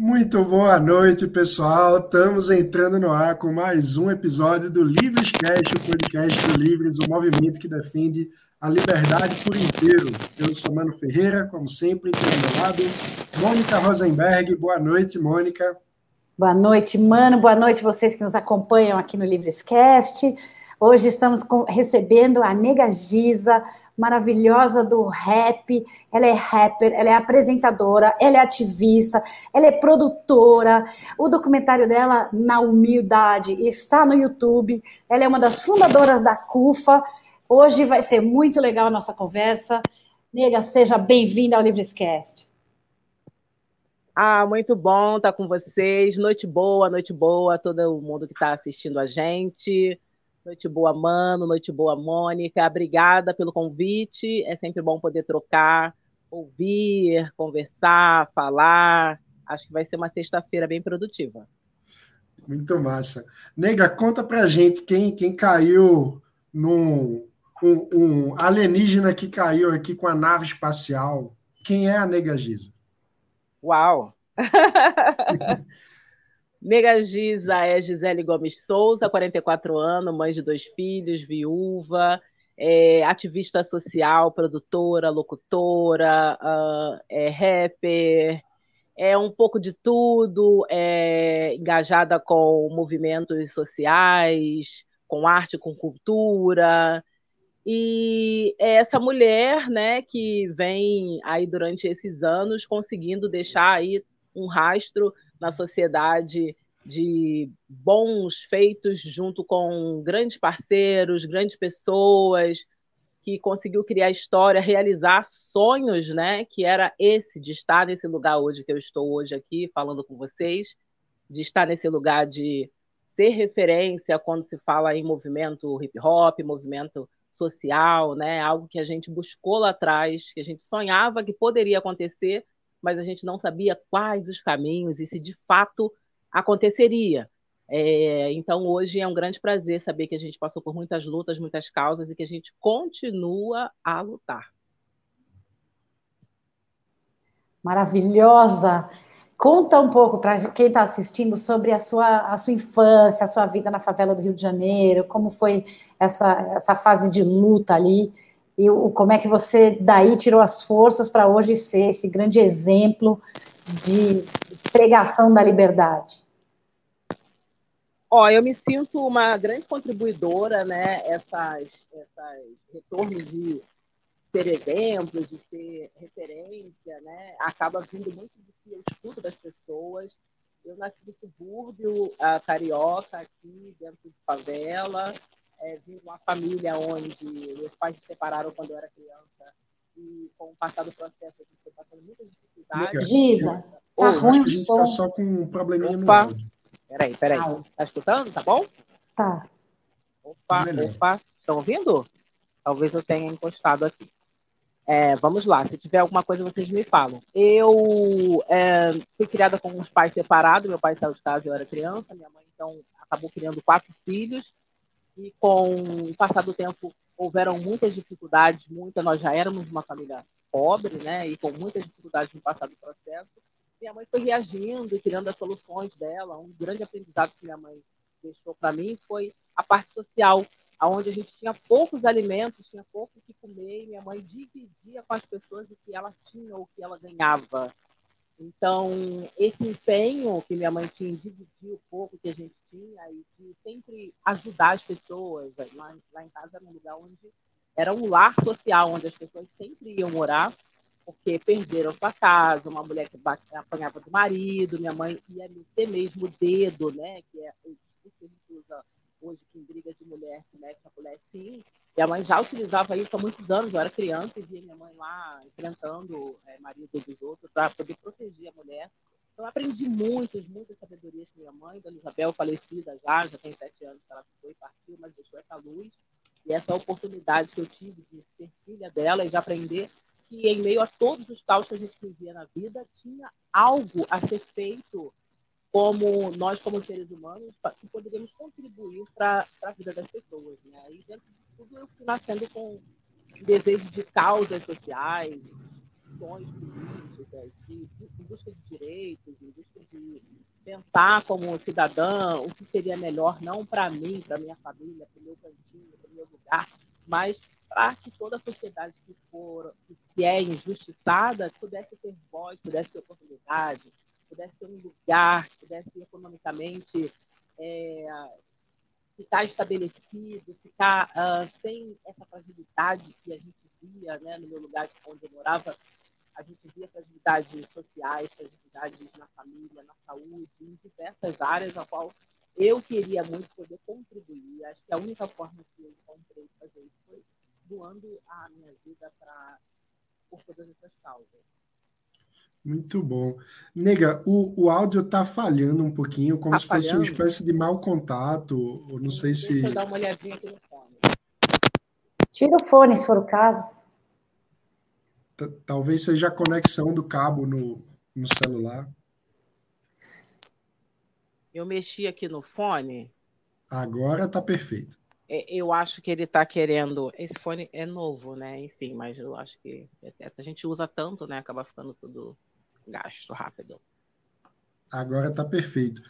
Muito boa noite, pessoal. Estamos entrando no ar com mais um episódio do Livres Cast, o podcast do Livres, o movimento que defende a liberdade por inteiro. Eu sou Mano Ferreira, como sempre, ao meu lado Mônica Rosenberg. Boa noite, Mônica. Boa noite, Mano. Boa noite vocês que nos acompanham aqui no Livres Cast. Hoje estamos com, recebendo a Nega Giza, maravilhosa do rap. Ela é rapper, ela é apresentadora, ela é ativista, ela é produtora. O documentário dela, Na Humildade, está no YouTube. Ela é uma das fundadoras da CUFA. Hoje vai ser muito legal a nossa conversa. Nega, seja bem-vinda ao Livrescast. Ah, muito bom estar com vocês. Noite boa, noite boa a todo mundo que está assistindo a gente. Noite boa, Mano. Noite boa, Mônica. Obrigada pelo convite. É sempre bom poder trocar, ouvir, conversar, falar. Acho que vai ser uma sexta-feira bem produtiva. Muito massa. Nega, conta pra gente quem, quem caiu num um, um alienígena que caiu aqui com a nave espacial. Quem é a Nega Giza? Uau! Nega Giza é Gisele Gomes Souza, 44 anos, mãe de dois filhos, viúva, é ativista social, produtora, locutora, uh, é rapper, é um pouco de tudo, é engajada com movimentos sociais, com arte, com cultura. E é essa mulher, né, que vem aí durante esses anos conseguindo deixar aí um rastro na sociedade de bons feitos junto com grandes parceiros, grandes pessoas, que conseguiu criar história, realizar sonhos, né? Que era esse de estar nesse lugar hoje que eu estou hoje aqui falando com vocês, de estar nesse lugar de ser referência quando se fala em movimento hip hop, movimento social, né? Algo que a gente buscou lá atrás, que a gente sonhava que poderia acontecer mas a gente não sabia quais os caminhos e se de fato aconteceria. É, então, hoje é um grande prazer saber que a gente passou por muitas lutas, muitas causas e que a gente continua a lutar. Maravilhosa! Conta um pouco para quem está assistindo sobre a sua, a sua infância, a sua vida na favela do Rio de Janeiro, como foi essa, essa fase de luta ali e o, como é que você daí tirou as forças para hoje ser esse grande exemplo de pregação da liberdade? Ó, eu me sinto uma grande contribuidora, né? Essas, essas retornos de ser exemplo, de ser referência, né? Acaba vindo muito do que eu escuto das pessoas. Eu nasci no subúrbio a carioca, aqui dentro de favela, é, vim de uma família onde meus pais se separaram quando eu era criança e com o passar do processo a gente foi passando muitas dificuldades. Gisa, tá ruim a gente está só com um probleminha opa. no áudio. Peraí, peraí. Ah. Tá escutando? Tá bom? Tá. Opa, opa. Estão ouvindo? Talvez eu tenha encostado aqui. É, vamos lá, se tiver alguma coisa, vocês me falam. Eu é, fui criada com os pais separados, meu pai saiu de casa, eu era criança, minha mãe, então, acabou criando quatro filhos, e com o passar do tempo houveram muitas dificuldades, muita, nós já éramos uma família pobre, né, e com muitas dificuldades no passar do processo. Minha mãe foi reagindo e criando as soluções dela. Um grande aprendizado que minha mãe deixou para mim foi a parte social, aonde a gente tinha poucos alimentos, tinha pouco o que comer, e minha mãe dividia com as pessoas o que ela tinha ou o que ela ganhava. Então, esse empenho que minha mãe tinha em dividir o pouco que a gente tinha e de sempre ajudar as pessoas. Lá, lá em casa era um lugar onde era um lar social, onde as pessoas sempre iam morar, porque perderam sua casa, uma mulher que apanhava do marido, minha mãe ia ter mesmo o dedo, né? Que é o que a gente usa hoje que em briga de mulher, que mexe a mulher sim, minha mãe já utilizava isso há muitos anos. Eu era criança e via minha mãe lá enfrentando é, marido dos outros para poder proteger a mulher. Então, eu aprendi muitas, muitas sabedorias com minha mãe, Dona Isabel, falecida já, já tem sete anos que ela foi, partiu, mas deixou essa luz. E essa oportunidade que eu tive de ser filha dela e de aprender que, em meio a todos os caos que a gente vivia na vida, tinha algo a ser feito como nós, como seres humanos, que poderíamos contribuir para a vida das pessoas. Né? E dentro de tudo, nascendo com desejo de causas sociais, políticos, políticas, de, de, em busca de direitos, em busca de pensar como cidadã o que seria melhor, não para mim, para minha família, para o meu cantinho, para o meu lugar, mas para que toda a sociedade que for que é injustiçada pudesse ter voz, pudesse ter oportunidade, pudesse ter um lugar, pudesse economicamente é, ficar estabelecido, ficar uh, sem essa fragilidade que a gente via, né, no meu lugar onde eu morava, a gente via fragilidades sociais, fragilidades na família, na saúde, em diversas áreas a qual eu queria muito poder contribuir. Acho que a única forma que eu encontrei de fazer isso foi doando a minha vida para por todas essas causas. Muito bom. Nega, o, o áudio está falhando um pouquinho, como tá se fosse falhando? uma espécie de mau contato. Ou não sei Deixa se. Deixa eu dar uma olhadinha aqui no fone. Tira o fone, se for o caso. Talvez seja a conexão do cabo no, no celular. Eu mexi aqui no fone. Agora está perfeito. É, eu acho que ele está querendo. Esse fone é novo, né? Enfim, mas eu acho que a gente usa tanto, né? Acaba ficando tudo gasto rápido. Agora está perfeito.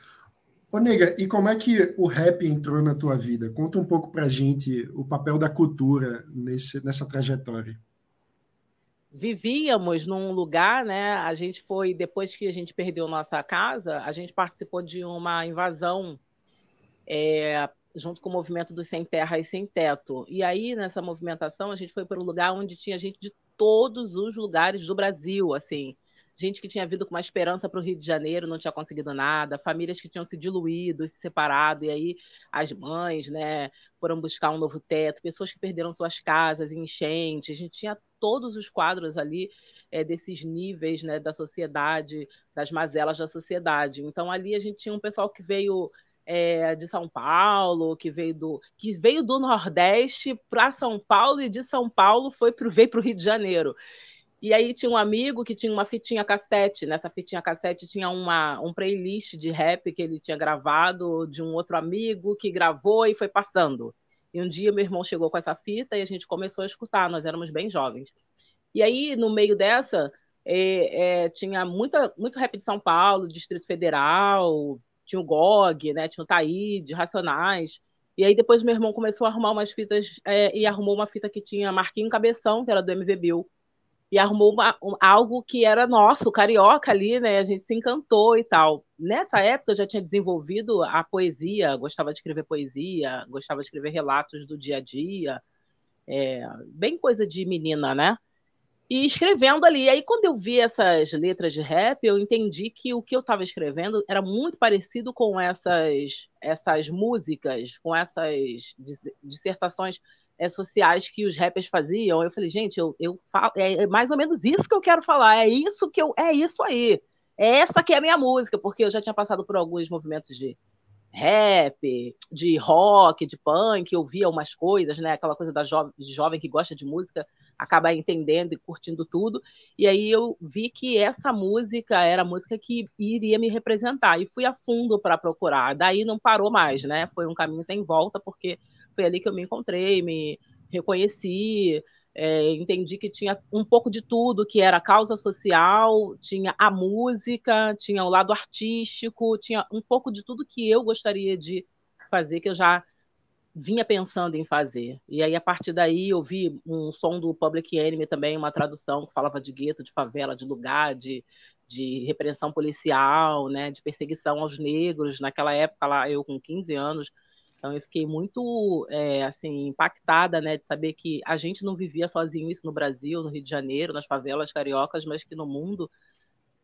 Ô, Nega, e como é que o rap entrou na tua vida? Conta um pouco pra gente o papel da cultura nesse, nessa trajetória vivíamos num lugar, né? A gente foi depois que a gente perdeu nossa casa, a gente participou de uma invasão é, junto com o movimento dos sem terra e sem teto. E aí nessa movimentação a gente foi para um lugar onde tinha gente de todos os lugares do Brasil, assim gente que tinha vindo com uma esperança para o Rio de Janeiro, não tinha conseguido nada, famílias que tinham se diluído, se separado, e aí as mães né, foram buscar um novo teto, pessoas que perderam suas casas enchentes, a gente tinha todos os quadros ali é, desses níveis né, da sociedade, das mazelas da sociedade. Então ali a gente tinha um pessoal que veio é, de São Paulo, que veio do que veio do Nordeste para São Paulo e de São Paulo foi pro, veio para o Rio de Janeiro. E aí tinha um amigo que tinha uma fitinha cassete. Nessa fitinha cassete tinha uma, um playlist de rap que ele tinha gravado de um outro amigo que gravou e foi passando. E um dia meu irmão chegou com essa fita e a gente começou a escutar. Nós éramos bem jovens. E aí, no meio dessa, é, é, tinha muita, muito rap de São Paulo, Distrito Federal, tinha o GOG, né, tinha o Taíde, Racionais. E aí depois meu irmão começou a arrumar umas fitas é, e arrumou uma fita que tinha Marquinho Cabeção, que era do MV Bill e arrumou uma, um, algo que era nosso, carioca ali, né? A gente se encantou e tal. Nessa época eu já tinha desenvolvido a poesia, gostava de escrever poesia, gostava de escrever relatos do dia a dia, é, bem coisa de menina, né? E escrevendo ali. Aí, quando eu vi essas letras de rap, eu entendi que o que eu estava escrevendo era muito parecido com essas, essas músicas, com essas dissertações é, sociais que os rappers faziam. Eu falei, gente, eu, eu falo, é, é mais ou menos isso que eu quero falar, é isso que eu, é isso aí. É essa que é a minha música, porque eu já tinha passado por alguns movimentos de rap, de rock, de punk, eu via umas coisas, né? Aquela coisa da jo de jovem que gosta de música, acaba entendendo e curtindo tudo. E aí eu vi que essa música era a música que iria me representar. E fui a fundo para procurar. Daí não parou mais, né? Foi um caminho sem volta, porque foi ali que eu me encontrei, me reconheci, é, entendi que tinha um pouco de tudo, que era causa social, tinha a música, tinha o lado artístico, tinha um pouco de tudo que eu gostaria de fazer, que eu já vinha pensando em fazer. E aí, a partir daí, eu vi um som do Public Enemy também, uma tradução que falava de gueto, de favela, de lugar, de, de repressão policial, né, de perseguição aos negros. Naquela época, lá, eu com 15 anos, então eu fiquei muito é, assim impactada, né, de saber que a gente não vivia sozinho isso no Brasil, no Rio de Janeiro, nas favelas cariocas, mas que no mundo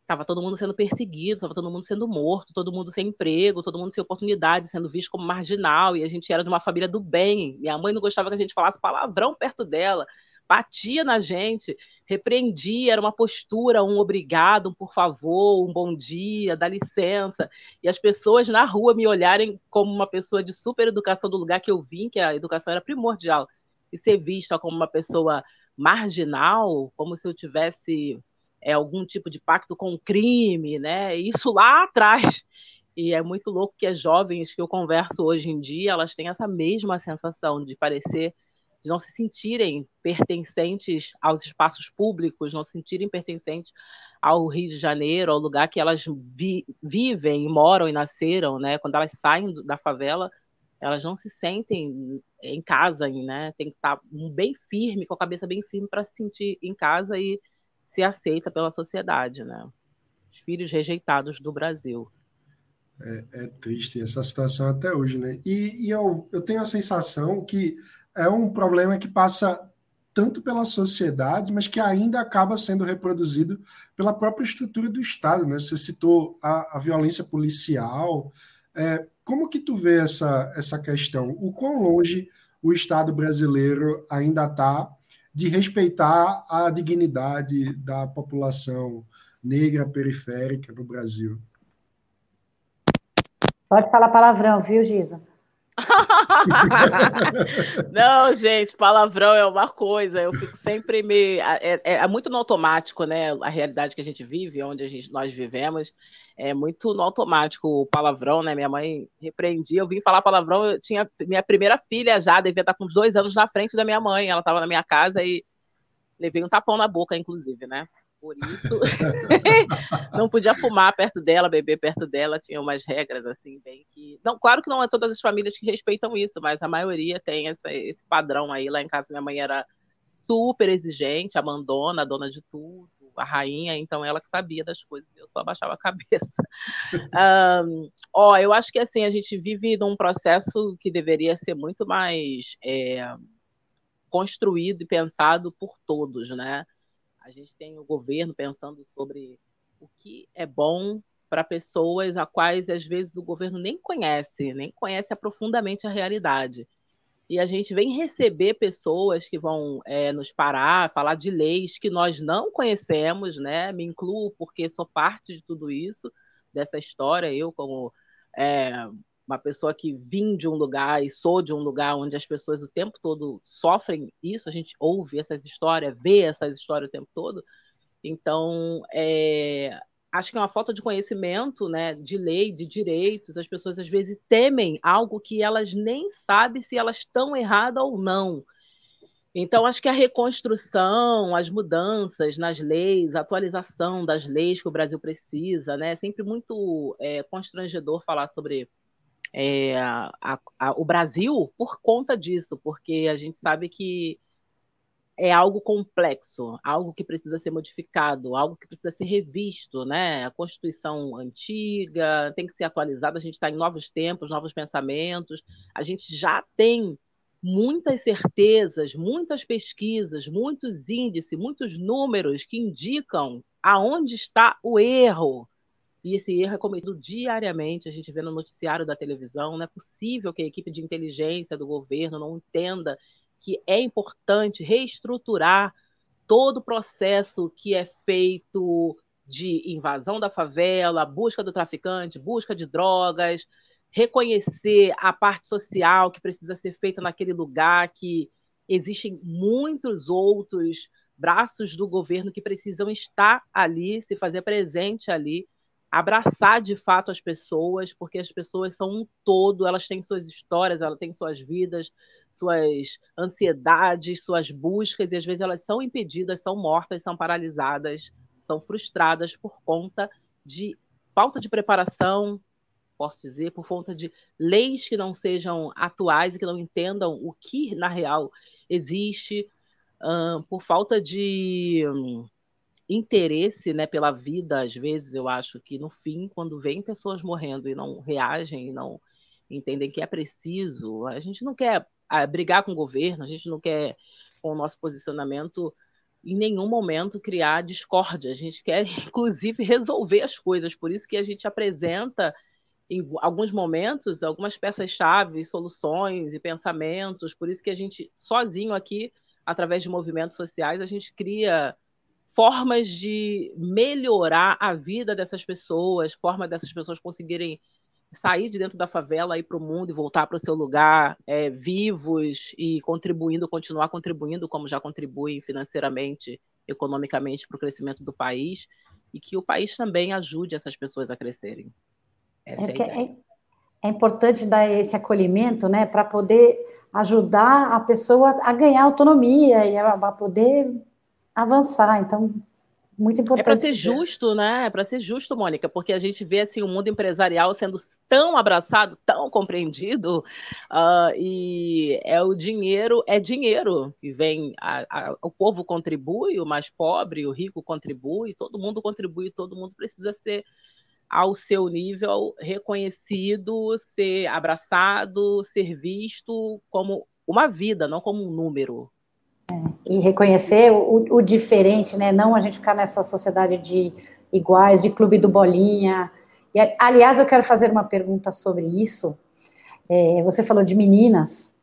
estava todo mundo sendo perseguido, estava todo mundo sendo morto, todo mundo sem emprego, todo mundo sem oportunidade, sendo visto como marginal, e a gente era de uma família do bem. Minha mãe não gostava que a gente falasse palavrão perto dela batia na gente, repreendia, era uma postura, um obrigado, um por favor, um bom dia, dá licença. E as pessoas na rua me olharem como uma pessoa de super educação do lugar que eu vim, que a educação era primordial, e ser vista como uma pessoa marginal, como se eu tivesse é, algum tipo de pacto com o crime, né? Isso lá atrás. E é muito louco que as jovens que eu converso hoje em dia, elas têm essa mesma sensação de parecer de não se sentirem pertencentes aos espaços públicos, não se sentirem pertencentes ao Rio de Janeiro, ao lugar que elas vi, vivem, moram e nasceram, né? Quando elas saem da favela, elas não se sentem em casa, né? Tem que estar bem firme, com a cabeça bem firme para se sentir em casa e ser aceita pela sociedade, né? Os filhos rejeitados do Brasil. É, é triste essa situação até hoje, né? E, e eu, eu tenho a sensação que é um problema que passa tanto pela sociedade, mas que ainda acaba sendo reproduzido pela própria estrutura do Estado, né? Você citou a, a violência policial, é, como que tu vê essa, essa questão? O quão longe o Estado brasileiro ainda está de respeitar a dignidade da população negra periférica no Brasil? Pode falar palavrão, viu, Giza? Não, gente, palavrão é uma coisa. Eu fico sempre me. É, é, é, muito no automático, né? A realidade que a gente vive, onde a gente, nós vivemos, é muito no automático o palavrão, né? Minha mãe repreendia, eu vim falar palavrão. Eu tinha minha primeira filha já, devia estar com uns dois anos na frente da minha mãe. Ela estava na minha casa e levei um tapão na boca, inclusive, né? não podia fumar perto dela, beber perto dela, tinha umas regras assim, bem que. Não, claro que não é todas as famílias que respeitam isso, mas a maioria tem essa, esse padrão aí. Lá em casa, minha mãe era super exigente, abandona, dona de tudo, a rainha, então ela que sabia das coisas, eu só abaixava a cabeça. um, ó, eu acho que assim, a gente vive num processo que deveria ser muito mais é, construído e pensado por todos, né? A gente tem o governo pensando sobre o que é bom para pessoas a quais às vezes o governo nem conhece, nem conhece profundamente a realidade. E a gente vem receber pessoas que vão é, nos parar, falar de leis que nós não conhecemos, né? Me incluo porque sou parte de tudo isso, dessa história. Eu, como é, uma pessoa que vim de um lugar e sou de um lugar onde as pessoas o tempo todo sofrem isso, a gente ouve essas histórias, vê essas histórias o tempo todo. Então, é, acho que é uma falta de conhecimento, né, de lei, de direitos. As pessoas às vezes temem algo que elas nem sabem se elas estão erradas ou não. Então, acho que a reconstrução, as mudanças nas leis, a atualização das leis que o Brasil precisa, né? É sempre muito é, constrangedor falar sobre é, a, a, o Brasil por conta disso, porque a gente sabe que é algo complexo, algo que precisa ser modificado, algo que precisa ser revisto, né? A Constituição antiga tem que ser atualizada, a gente está em novos tempos, novos pensamentos, a gente já tem muitas certezas, muitas pesquisas, muitos índices, muitos números que indicam aonde está o erro. E esse erro é cometido diariamente, a gente vê no noticiário da televisão. Não é possível que a equipe de inteligência do governo não entenda que é importante reestruturar todo o processo que é feito de invasão da favela, busca do traficante, busca de drogas, reconhecer a parte social que precisa ser feita naquele lugar, que existem muitos outros braços do governo que precisam estar ali, se fazer presente ali abraçar de fato as pessoas, porque as pessoas são um todo, elas têm suas histórias, elas têm suas vidas, suas ansiedades, suas buscas, e às vezes elas são impedidas, são mortas, são paralisadas, são frustradas por conta de falta de preparação, posso dizer, por conta de leis que não sejam atuais e que não entendam o que na real existe, por falta de interesse né, pela vida, às vezes, eu acho que no fim, quando vem pessoas morrendo e não reagem, e não entendem que é preciso, a gente não quer ah, brigar com o governo, a gente não quer, com o nosso posicionamento, em nenhum momento criar discórdia, a gente quer, inclusive, resolver as coisas, por isso que a gente apresenta em alguns momentos algumas peças-chave, soluções e pensamentos, por isso que a gente, sozinho aqui, através de movimentos sociais, a gente cria formas de melhorar a vida dessas pessoas, forma dessas pessoas conseguirem sair de dentro da favela, ir para o mundo e voltar para o seu lugar é, vivos e contribuindo, continuar contribuindo como já contribuem financeiramente, economicamente para o crescimento do país e que o país também ajude essas pessoas a crescerem. É, é, é, é importante dar esse acolhimento, né, para poder ajudar a pessoa a ganhar autonomia e a, a poder avançar. Então, muito importante. É para ser justo, né? É para ser justo, Mônica, porque a gente vê assim o mundo empresarial sendo tão abraçado, tão compreendido, uh, e é o dinheiro, é dinheiro que vem, a, a, o povo contribui, o mais pobre, o rico contribui, todo mundo contribui, todo mundo precisa ser ao seu nível reconhecido, ser abraçado, ser visto como uma vida, não como um número. É, e reconhecer o, o, diferente, né? Não a gente ficar nessa sociedade de iguais, de clube do bolinha. E, aliás, eu quero fazer uma pergunta sobre isso. É, você falou de meninas,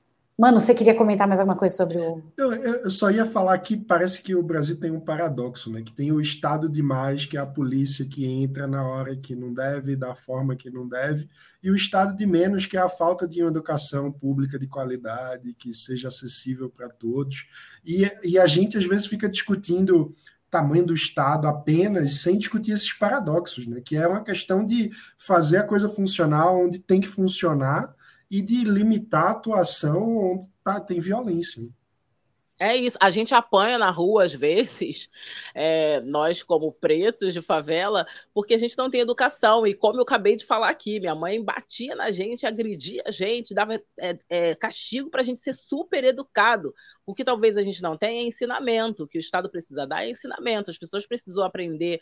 Mano, você queria comentar mais alguma coisa sobre o. Eu, eu, só ia falar que parece que o Brasil tem um paradoxo, né? Que tem o Estado demais, que é a polícia que entra na hora que não deve, da forma que não deve, e o Estado de menos, que é a falta de uma educação pública de qualidade, que seja acessível para todos. E, e a gente, às vezes, fica discutindo tamanho do Estado apenas, sem discutir esses paradoxos, né? Que é uma questão de fazer a coisa funcionar onde tem que funcionar e de limitar a atuação onde tá, tem violência. É isso, a gente apanha na rua às vezes, é, nós como pretos de favela, porque a gente não tem educação. E como eu acabei de falar aqui, minha mãe batia na gente, agredia a gente, dava é, é, castigo para a gente ser super educado. O que talvez a gente não tenha é ensinamento, o que o Estado precisa dar é ensinamento. As pessoas precisam aprender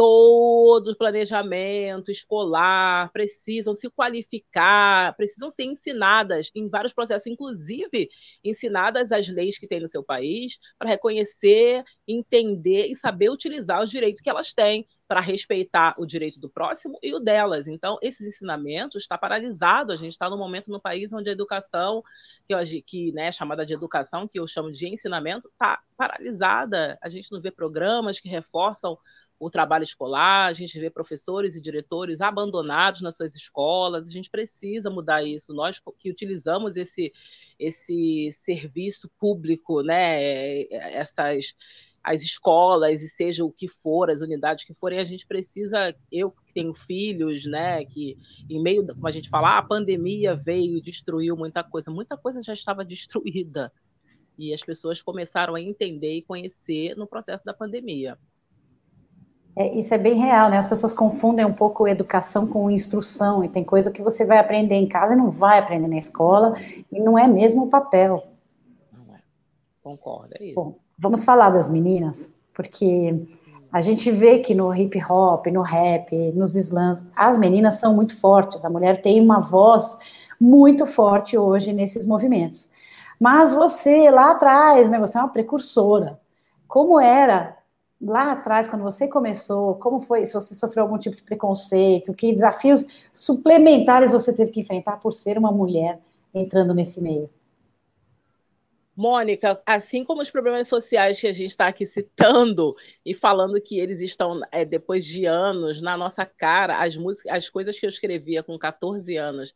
todo o planejamento escolar, precisam se qualificar, precisam ser ensinadas em vários processos, inclusive ensinadas as leis que tem no seu país, para reconhecer, entender e saber utilizar os direitos que elas têm para respeitar o direito do próximo e o delas. Então, esses ensinamentos está paralisado. A gente está num momento no país onde a educação, que, eu, que né, chamada de educação, que eu chamo de ensinamento, está paralisada. A gente não vê programas que reforçam o trabalho escolar, a gente vê professores e diretores abandonados nas suas escolas, a gente precisa mudar isso. Nós que utilizamos esse, esse serviço público, né, essas as escolas e seja o que for, as unidades que forem, a gente precisa, eu que tenho filhos, né, que em meio, como a gente fala, ah, a pandemia veio e destruiu muita coisa, muita coisa já estava destruída. E as pessoas começaram a entender e conhecer no processo da pandemia. É, isso é bem real, né? As pessoas confundem um pouco educação com instrução, e tem coisa que você vai aprender em casa e não vai aprender na escola, e não é mesmo o papel. Não é. Concordo, é isso. Bom, vamos falar das meninas, porque a gente vê que no hip hop, no rap, nos slams, as meninas são muito fortes, a mulher tem uma voz muito forte hoje nesses movimentos. Mas você, lá atrás, né, você é uma precursora. Como era lá atrás, quando você começou, como foi, se você sofreu algum tipo de preconceito, que desafios suplementares você teve que enfrentar por ser uma mulher entrando nesse meio? Mônica, assim como os problemas sociais que a gente está aqui citando e falando que eles estão, é, depois de anos, na nossa cara, as, músicas, as coisas que eu escrevia com 14 anos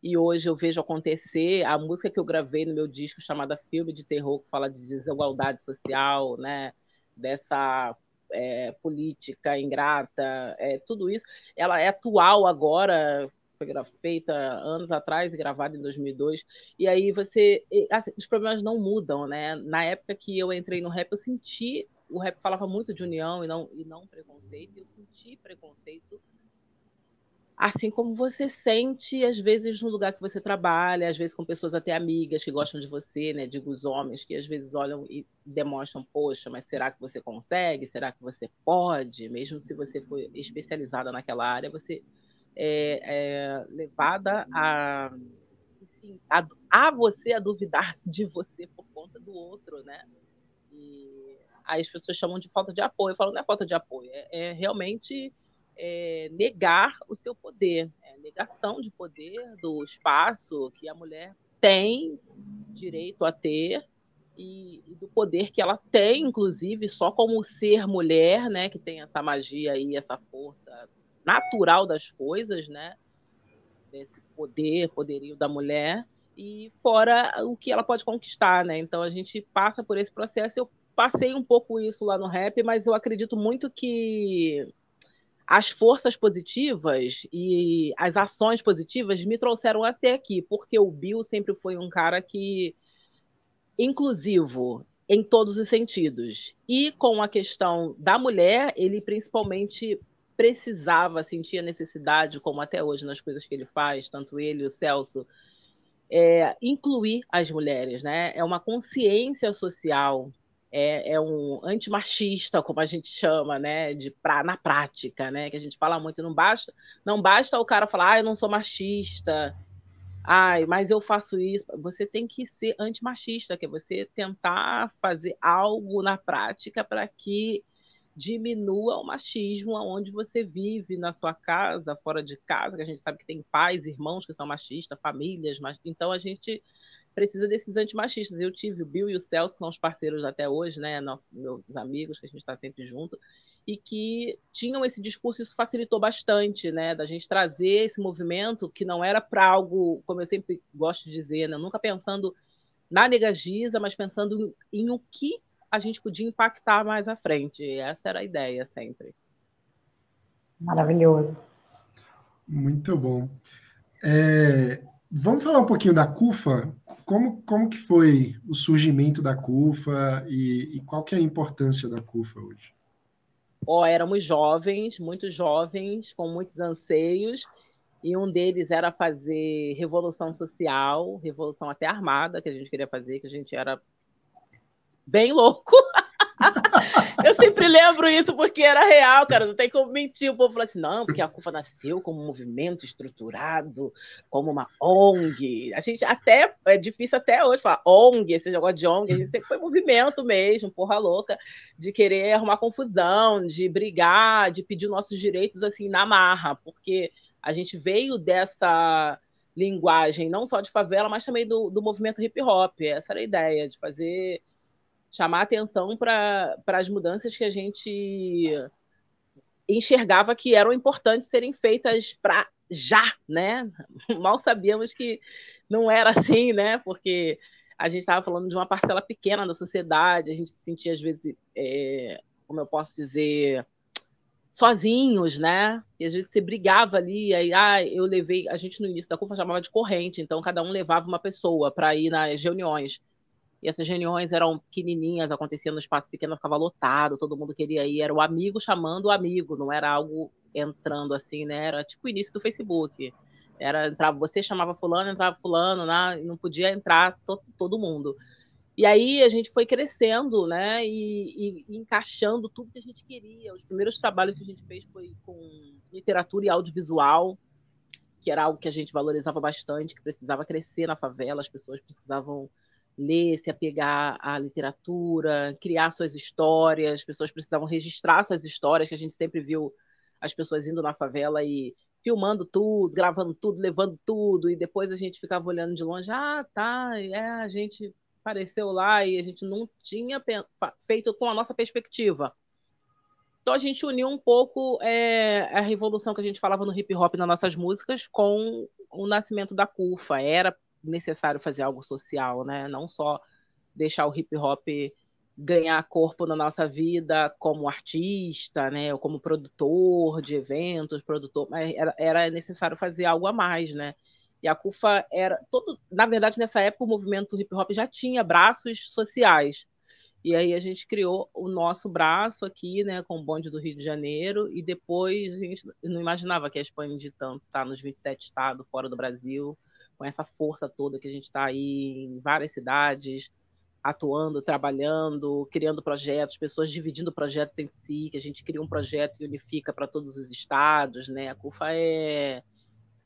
e hoje eu vejo acontecer, a música que eu gravei no meu disco chamada Filme de Terror, que fala de desigualdade social, né? dessa é, política ingrata, é, tudo isso, ela é atual agora, foi feita anos atrás e gravada em 2002, e aí você, assim, os problemas não mudam, né? Na época que eu entrei no rap, eu senti, o rap falava muito de união e não, e não preconceito, eu senti preconceito assim como você sente, às vezes, no lugar que você trabalha, às vezes com pessoas até amigas que gostam de você, né? Digo, os homens que às vezes olham e demonstram, poxa, mas será que você consegue? Será que você pode? Mesmo se você for especializada naquela área, você é, é levada a, assim, a, a você a duvidar de você por conta do outro, né? E aí as pessoas chamam de falta de apoio. Eu falo, não é falta de apoio, é, é realmente é, negar o seu poder, é, negação de poder do espaço que a mulher tem direito a ter e, e, do poder que ela tem, inclusive, só como ser mulher, né, que tem essa magia e essa força natural das coisas, né, desse poder, poderio da mulher, e fora o que ela pode conquistar, né? Então a gente passa por esse processo. Eu passei um pouco isso lá no rap, mas eu acredito muito que as forças positivas e as ações positivas me trouxeram até aqui, porque o Bill sempre foi um cara que inclusivo em todos os sentidos. E com a questão da mulher, ele principalmente precisava, sentia necessidade, como até hoje nas coisas que ele faz, tanto ele o Celso, é, incluir as mulheres, né? É uma consciência social é, é um antimachista, como a gente chama, né, de pra, na prática, né, que a gente fala muito, não basta, não basta o cara falar, ah, eu não sou machista, ai, mas eu faço isso. Você tem que ser antimachista, que é você tentar fazer algo na prática para que diminua o machismo aonde você vive, na sua casa, fora de casa, que a gente sabe que tem pais, irmãos que são machistas, famílias, mas então a gente precisa desses antimachistas. Eu tive o Bill e o Celso, que são os parceiros até hoje, né? Nossos, meus amigos, que a gente está sempre junto, e que tinham esse discurso, isso facilitou bastante, né? Da gente trazer esse movimento que não era para algo, como eu sempre gosto de dizer, né? Nunca pensando na negagiza, mas pensando em o que a gente podia impactar mais à frente. Essa era a ideia sempre. Maravilhoso. Muito bom. É, Vamos falar um pouquinho da CUFA? Como, como que foi o surgimento da CUFA e, e qual que é a importância da CUFA hoje? Oh, éramos jovens, muito jovens, com muitos anseios, e um deles era fazer revolução social, revolução até armada, que a gente queria fazer, que a gente era bem louco. eu sempre lembro isso porque era real, cara. Não tem como mentir. O povo falou assim: não, porque a CUFA nasceu como um movimento estruturado, como uma ONG. A gente até é difícil até hoje falar ONG, esse negócio de ONG. A gente sempre foi movimento mesmo, porra louca, de querer arrumar confusão, de brigar, de pedir nossos direitos assim na marra, porque a gente veio dessa linguagem não só de favela, mas também do, do movimento hip hop. Essa era a ideia, de fazer chamar atenção para as mudanças que a gente enxergava que eram importantes serem feitas para já, né? Mal sabíamos que não era assim, né? Porque a gente estava falando de uma parcela pequena da sociedade, a gente se sentia às vezes, é, como eu posso dizer, sozinhos, né? E às vezes você brigava ali, aí ah, eu levei, a gente no início da CUFA chamava de corrente, então cada um levava uma pessoa para ir nas reuniões. E essas reuniões eram pequenininhas, aconteciam no espaço pequeno, ficava lotado, todo mundo queria ir. Era o amigo chamando o amigo, não era algo entrando assim, né? Era tipo o início do Facebook. Era entrava, você chamava fulano, entrava fulano, né? não podia entrar to, todo mundo. E aí a gente foi crescendo, né? E, e, e, encaixando tudo que a gente queria. Os primeiros trabalhos que a gente fez foi com literatura e audiovisual, que era algo que a gente valorizava bastante, que precisava crescer na favela, as pessoas precisavam ler, se apegar à literatura, criar suas histórias, as pessoas precisavam registrar suas histórias, que a gente sempre viu as pessoas indo na favela e filmando tudo, gravando tudo, levando tudo, e depois a gente ficava olhando de longe, ah, tá, é, a gente apareceu lá e a gente não tinha feito com a nossa perspectiva. Então a gente uniu um pouco é, a revolução que a gente falava no hip hop nas nossas músicas com o nascimento da CUFA. Era necessário fazer algo social, né? Não só deixar o hip hop ganhar corpo na nossa vida como artista, né, ou como produtor de eventos, produtor, mas era, era necessário fazer algo a mais, né? E a CUFA era todo, na verdade, nessa época o movimento hip hop já tinha braços sociais. E aí a gente criou o nosso braço aqui, né, com o bonde do Rio de Janeiro, e depois a gente não imaginava que ia expandir tanto, tá nos 27 estados fora do Brasil com essa força toda que a gente está aí em várias cidades, atuando, trabalhando, criando projetos, pessoas dividindo projetos em si, que a gente cria um projeto e unifica para todos os estados, né? A CUFA é,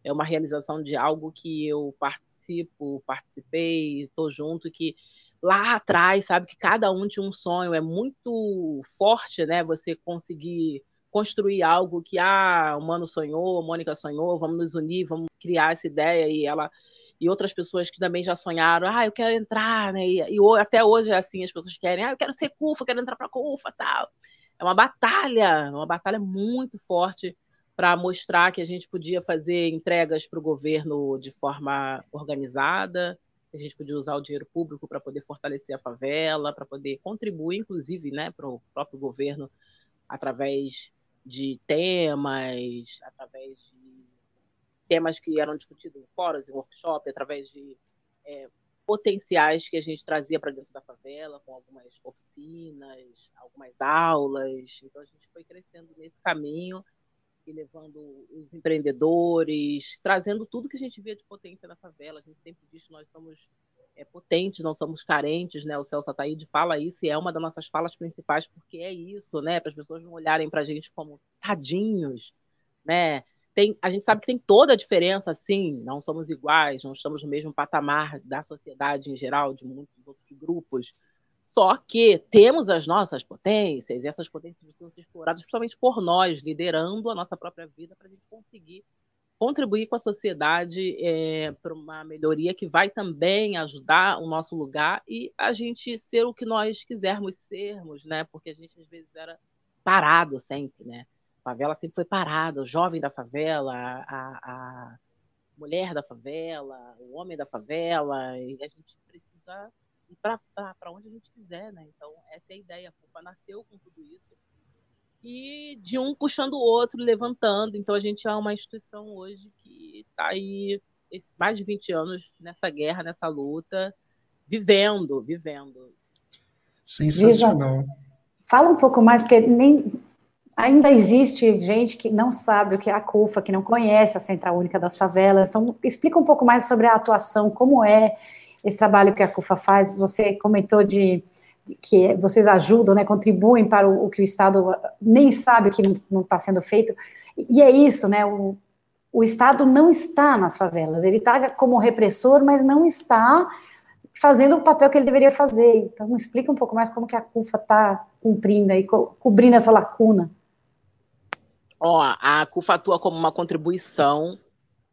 é uma realização de algo que eu participo, participei, estou junto, que lá atrás, sabe, que cada um tinha um sonho, é muito forte, né? Você conseguir construir algo que ah, o Mano sonhou, a Mônica sonhou, vamos nos unir, vamos criar essa ideia e ela e outras pessoas que também já sonharam, ah, eu quero entrar, né? E, e até hoje é assim, as pessoas querem, ah, eu quero ser CUFA, eu quero entrar para CUFA, tal. É uma batalha, uma batalha muito forte para mostrar que a gente podia fazer entregas para o governo de forma organizada, a gente podia usar o dinheiro público para poder fortalecer a favela, para poder contribuir, inclusive, né, para o próprio governo através de temas, através de temas que eram discutidos em fóruns, em workshop, através de é, potenciais que a gente trazia para dentro da favela, com algumas oficinas, algumas aulas. Então, a gente foi crescendo nesse caminho e levando os empreendedores, trazendo tudo que a gente via de potência na favela. A gente sempre diz que nós somos é, potentes, não somos carentes, né? O Celso Ataíde fala isso e é uma das nossas falas principais, porque é isso, né? Para as pessoas não olharem para a gente como tadinhos, né? Tem, a gente sabe que tem toda a diferença, sim, não somos iguais, não estamos no mesmo patamar da sociedade em geral, de muitos outros grupos. Só que temos as nossas potências, e essas potências precisam ser exploradas principalmente por nós, liderando a nossa própria vida para a gente conseguir contribuir com a sociedade é, para uma melhoria que vai também ajudar o nosso lugar e a gente ser o que nós quisermos sermos, né? Porque a gente às vezes era parado sempre, né? A favela sempre foi parada, o jovem da favela, a, a mulher da favela, o homem da favela, e a gente precisa ir para onde a gente quiser, né? Então, essa é a ideia. A CUFA nasceu com tudo isso e de um puxando o outro, levantando. Então a gente é uma instituição hoje que está aí mais de 20 anos nessa guerra, nessa luta, vivendo, vivendo. Sensacional. Fala um pouco mais, porque nem ainda existe gente que não sabe o que é a CUFA, que não conhece a Central Única das Favelas. Então, explica um pouco mais sobre a atuação, como é esse trabalho que a CUFA faz. Você comentou de que vocês ajudam, né, contribuem para o, o que o Estado nem sabe que não está sendo feito. E é isso, né? O, o Estado não está nas favelas, ele está como repressor, mas não está fazendo o papel que ele deveria fazer. Então, explica um pouco mais como que a CUFA está cumprindo aí, co cobrindo essa lacuna. Ó, a CUFA atua como uma contribuição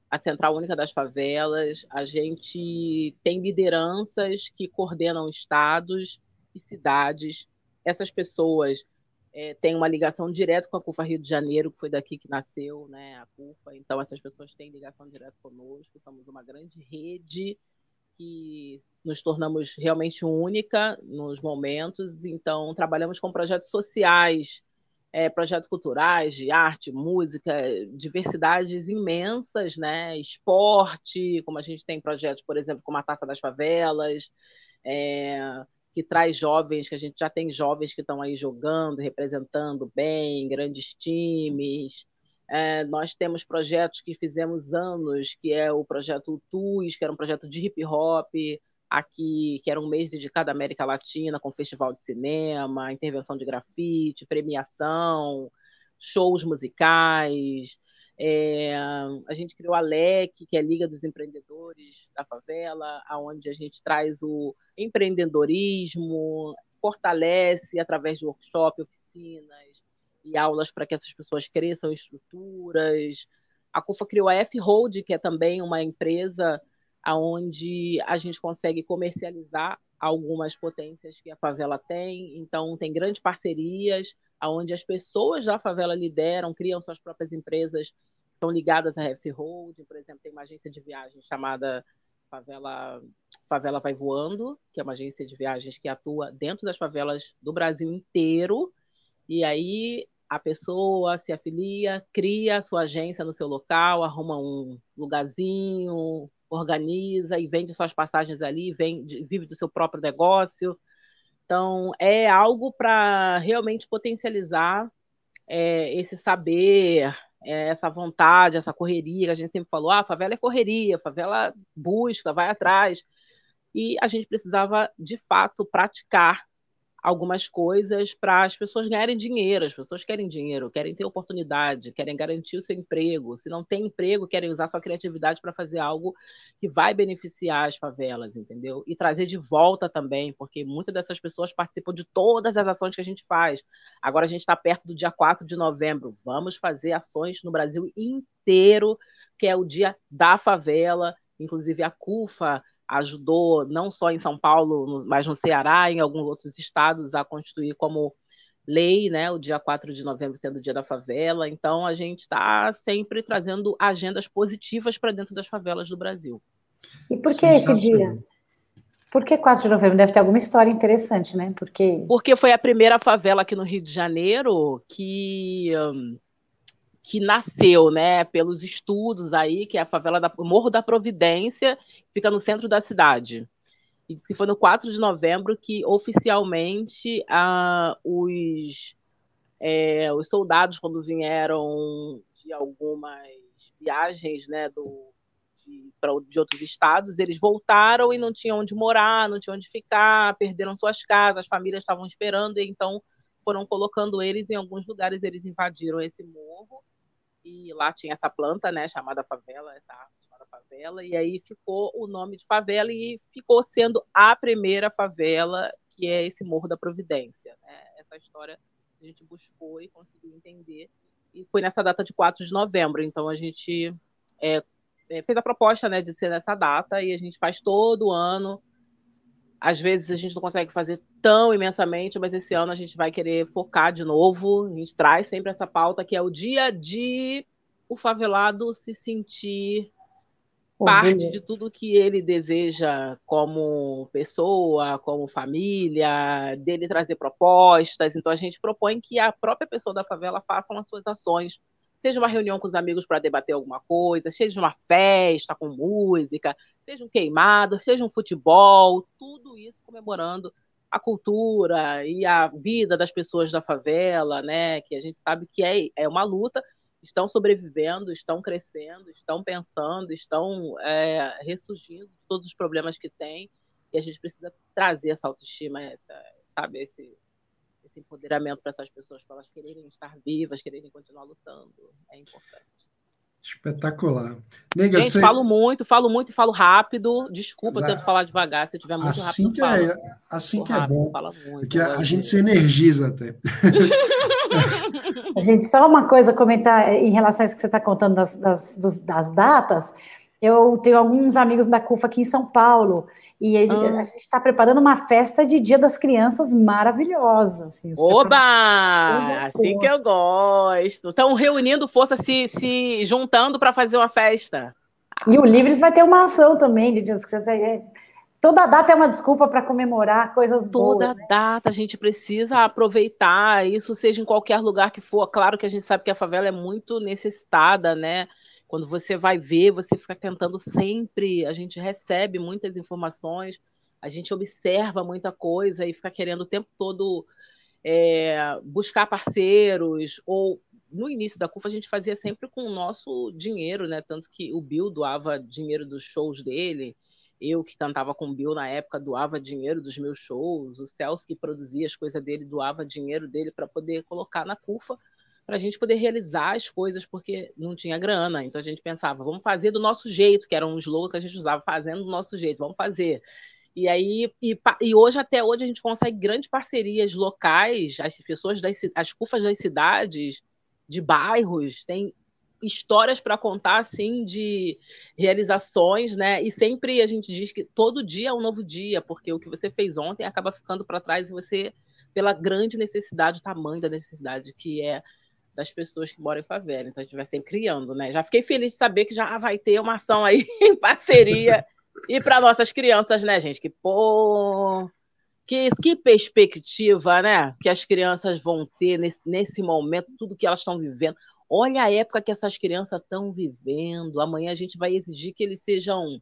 à Central Única das Favelas. A gente tem lideranças que coordenam estados e cidades. Essas pessoas é, têm uma ligação direta com a CUFA Rio de Janeiro, que foi daqui que nasceu né, a CUFA. Então, essas pessoas têm ligação direta conosco. Somos uma grande rede que nos tornamos realmente única nos momentos. Então, trabalhamos com projetos sociais, é, projetos culturais, de arte, música, diversidades imensas, né? Esporte, como a gente tem projetos, por exemplo, como a Taça das Favelas, é, que traz jovens, que a gente já tem jovens que estão aí jogando, representando bem, grandes times. É, nós temos projetos que fizemos anos, que é o projeto TUS, que era um projeto de hip hop, aqui, que era um mês dedicado à América Latina, com festival de cinema, intervenção de grafite, premiação, shows musicais. É, a gente criou a LEC, que é a Liga dos Empreendedores da Favela, onde a gente traz o empreendedorismo, fortalece através de workshop, oficinas e aulas para que essas pessoas cresçam estruturas. A CUFA criou a F-Hold, que é também uma empresa onde a gente consegue comercializar algumas potências que a favela tem. Então, tem grandes parcerias onde as pessoas da favela lideram, criam suas próprias empresas, são ligadas à Ref Hold, por exemplo, tem uma agência de viagem chamada Favela, favela Vai Voando, que é uma agência de viagens que atua dentro das favelas do Brasil inteiro, e aí a pessoa se afilia, cria a sua agência no seu local, arruma um lugarzinho, organiza e vende suas passagens ali, vende, vive do seu próprio negócio. Então, é algo para realmente potencializar é, esse saber, é, essa vontade, essa correria que a gente sempre falou: ah, favela é correria, favela busca, vai atrás. E a gente precisava, de fato, praticar algumas coisas para as pessoas ganharem dinheiro. As pessoas querem dinheiro, querem ter oportunidade, querem garantir o seu emprego. Se não tem emprego, querem usar sua criatividade para fazer algo que vai beneficiar as favelas, entendeu? E trazer de volta também, porque muitas dessas pessoas participam de todas as ações que a gente faz. Agora a gente está perto do dia 4 de novembro. Vamos fazer ações no Brasil inteiro, que é o dia da favela. Inclusive a CUFA ajudou não só em São Paulo, mas no Ceará, em alguns outros estados, a constituir como lei, né, o dia 4 de novembro sendo o dia da favela. Então, a gente está sempre trazendo agendas positivas para dentro das favelas do Brasil. E por que esse dia? Por que 4 de novembro? Deve ter alguma história interessante, né? Porque... Porque foi a primeira favela aqui no Rio de Janeiro que hum, que nasceu, né, pelos estudos aí, que é a favela da Morro da Providência, fica no centro da cidade. E se foi no 4 de novembro que oficialmente ah, os, é, os soldados, quando vieram de algumas viagens né, do, pra, de outros estados, eles voltaram e não tinham onde morar, não tinham onde ficar, perderam suas casas, as famílias estavam esperando, e então foram colocando eles em alguns lugares, eles invadiram esse morro e lá tinha essa planta, né, chamada favela, essa árvore chamada favela, e aí ficou o nome de favela e ficou sendo a primeira favela, que é esse Morro da Providência. Né? Essa história a gente buscou e conseguiu entender, e foi nessa data de 4 de novembro, então a gente é, é, fez a proposta né, de ser nessa data, e a gente faz todo ano, às vezes a gente não consegue fazer tão imensamente, mas esse ano a gente vai querer focar de novo. A gente traz sempre essa pauta que é o dia de o favelado se sentir parte de tudo que ele deseja como pessoa, como família, dele trazer propostas. Então a gente propõe que a própria pessoa da favela faça as suas ações seja uma reunião com os amigos para debater alguma coisa, seja uma festa com música, seja um queimado, seja um futebol, tudo isso comemorando a cultura e a vida das pessoas da favela, né? Que a gente sabe que é, é uma luta, estão sobrevivendo, estão crescendo, estão pensando, estão é, ressurgindo todos os problemas que têm, e a gente precisa trazer essa autoestima, essa, sabe, esse, esse empoderamento para essas pessoas, para elas quererem estar vivas, quererem continuar lutando. É importante. Espetacular. Nega, Gente, você... falo muito, falo muito e falo rápido. Desculpa, Exato. eu tento falar devagar. Se eu tiver muito assim rápido, que é, assim que é rápido, é bom. Muito, porque a, a gente se energiza até. gente, só uma coisa comentar em relação a isso que você está contando das, das, das datas. Eu tenho alguns amigos da CUFA aqui em São Paulo e ele, ah. a gente está preparando uma festa de Dia das Crianças maravilhosa. Assim, Oba! Assim que eu gosto. Estão reunindo força, se, se juntando para fazer uma festa. E o Livres vai ter uma ação também de Dia das Crianças. É, toda data é uma desculpa para comemorar coisas boas. Toda né? data a gente precisa aproveitar, isso seja em qualquer lugar que for. Claro que a gente sabe que a favela é muito necessitada, né? Quando você vai ver, você fica tentando sempre, a gente recebe muitas informações, a gente observa muita coisa e fica querendo o tempo todo é, buscar parceiros ou no início da CUFA a gente fazia sempre com o nosso dinheiro, né? Tanto que o Bill doava dinheiro dos shows dele, eu que cantava com o Bill na época doava dinheiro dos meus shows, o Celso que produzia as coisas dele doava dinheiro dele para poder colocar na CUFA para a gente poder realizar as coisas, porque não tinha grana. Então a gente pensava, vamos fazer do nosso jeito, que era um slogan que a gente usava, fazendo do nosso jeito, vamos fazer. E aí, e, e hoje, até hoje, a gente consegue grandes parcerias locais, as pessoas das as CUFAs das cidades, de bairros, têm histórias para contar assim de realizações, né? E sempre a gente diz que todo dia é um novo dia, porque o que você fez ontem acaba ficando para trás e você pela grande necessidade, o tamanho da necessidade que é das pessoas que moram em favela. Então a gente vai sempre criando, né? Já fiquei feliz de saber que já vai ter uma ação aí em parceria e para nossas crianças, né, gente? Que pô, que, que perspectiva, né? Que as crianças vão ter nesse, nesse momento, tudo que elas estão vivendo. Olha a época que essas crianças estão vivendo. Amanhã a gente vai exigir que eles sejam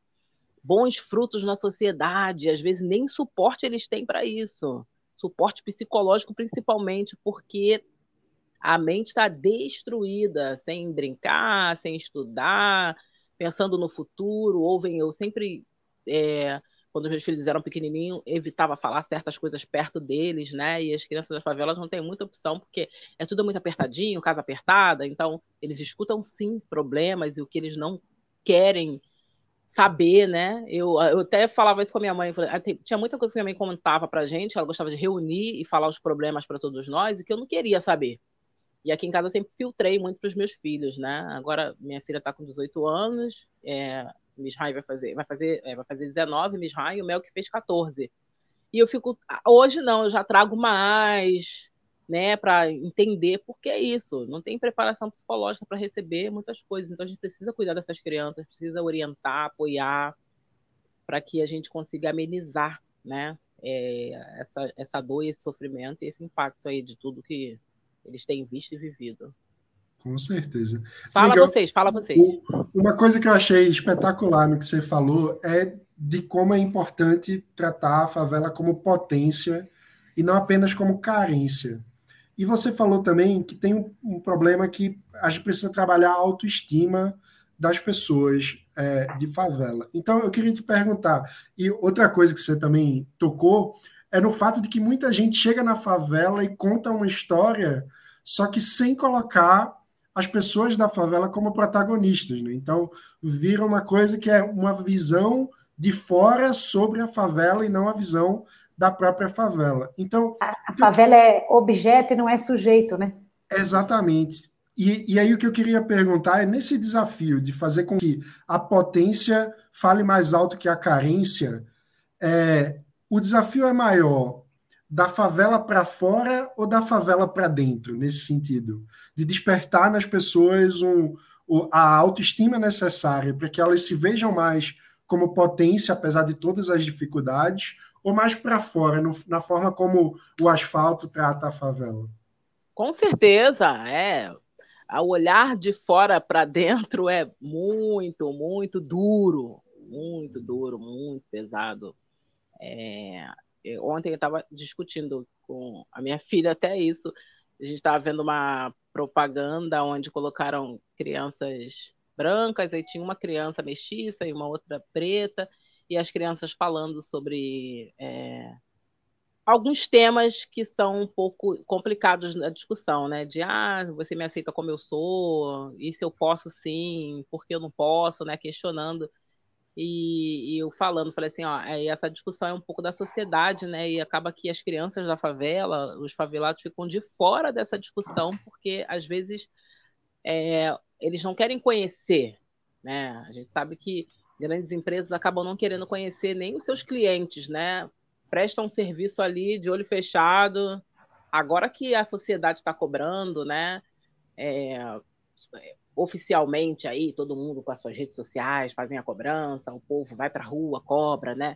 bons frutos na sociedade. Às vezes nem suporte eles têm para isso. Suporte psicológico, principalmente, porque a mente está destruída, sem brincar, sem estudar, pensando no futuro. Ouvem, eu sempre, é, quando meus filhos eram pequenininhos, evitava falar certas coisas perto deles, né? E as crianças das favelas não têm muita opção, porque é tudo muito apertadinho, casa apertada, então eles escutam sim problemas e o que eles não querem saber, né? Eu, eu até falava isso com a minha mãe, ah, tinha muita coisa que minha mãe comentava pra gente, ela gostava de reunir e falar os problemas para todos nós, e que eu não queria saber. E aqui em casa eu sempre filtrei muito para os meus filhos, né? Agora minha filha está com 18 anos, é, Mishai vai fazer, vai fazer, é, vai fazer 19, Mishai, e o Mel que fez 14. E eu fico, hoje não, eu já trago mais, né, para entender por que é isso. Não tem preparação psicológica para receber muitas coisas, então a gente precisa cuidar dessas crianças, precisa orientar, apoiar, para que a gente consiga amenizar, né, é, essa, essa dor, esse sofrimento e esse impacto aí de tudo que eles têm visto e vivido. Com certeza. Fala Miguel, vocês, fala vocês. Uma coisa que eu achei espetacular no que você falou é de como é importante tratar a favela como potência e não apenas como carência. E você falou também que tem um, um problema que a gente precisa trabalhar a autoestima das pessoas é, de favela. Então, eu queria te perguntar, e outra coisa que você também tocou, é no fato de que muita gente chega na favela e conta uma história, só que sem colocar as pessoas da favela como protagonistas. Né? Então, vira uma coisa que é uma visão de fora sobre a favela e não a visão da própria favela. Então, a, a favela é objeto e não é sujeito, né? Exatamente. E, e, aí o que eu queria perguntar é nesse desafio de fazer com que a potência fale mais alto que a carência, é, o desafio é maior da favela para fora ou da favela para dentro, nesse sentido? De despertar nas pessoas um, a autoestima necessária para que elas se vejam mais como potência, apesar de todas as dificuldades, ou mais para fora, no, na forma como o asfalto trata a favela? Com certeza, é o olhar de fora para dentro é muito, muito duro, muito duro, muito pesado. É, ontem eu estava discutindo com a minha filha até isso. A gente estava vendo uma propaganda onde colocaram crianças brancas, aí tinha uma criança mestiça e uma outra preta, e as crianças falando sobre é, alguns temas que são um pouco complicados na discussão, né? De ah, você me aceita como eu sou, e se eu posso sim, por que eu não posso, né? Questionando. E, e, eu falando, falei assim, ó, essa discussão é um pouco da sociedade, né? E acaba que as crianças da favela, os favelados ficam de fora dessa discussão, porque às vezes é, eles não querem conhecer, né? A gente sabe que grandes empresas acabam não querendo conhecer nem os seus clientes, né? prestam um serviço ali de olho fechado. Agora que a sociedade está cobrando, né? É, oficialmente aí, todo mundo com as suas redes sociais fazem a cobrança, o povo vai para a rua, cobra, né?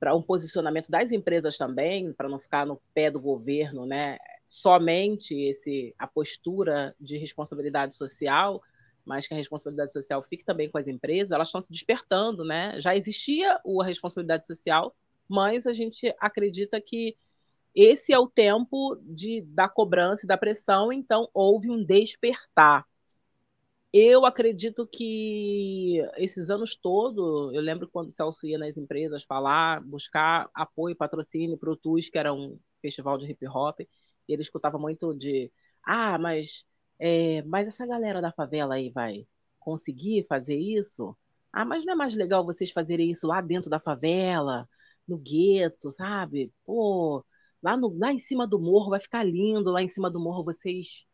Para um posicionamento das empresas também, para não ficar no pé do governo, né? Somente esse a postura de responsabilidade social, mas que a responsabilidade social fique também com as empresas, elas estão se despertando, né? Já existia a responsabilidade social, mas a gente acredita que esse é o tempo de, da cobrança e da pressão, então houve um despertar. Eu acredito que esses anos todos, eu lembro quando o Celso ia nas empresas falar, buscar apoio, patrocínio para o TUS, que era um festival de hip hop, e ele escutava muito de, ah, mas, é, mas essa galera da favela aí vai conseguir fazer isso? Ah, mas não é mais legal vocês fazerem isso lá dentro da favela? no gueto, sabe? Pô, lá, no, lá em cima do morro vai ficar lindo, lá em cima do morro vocês,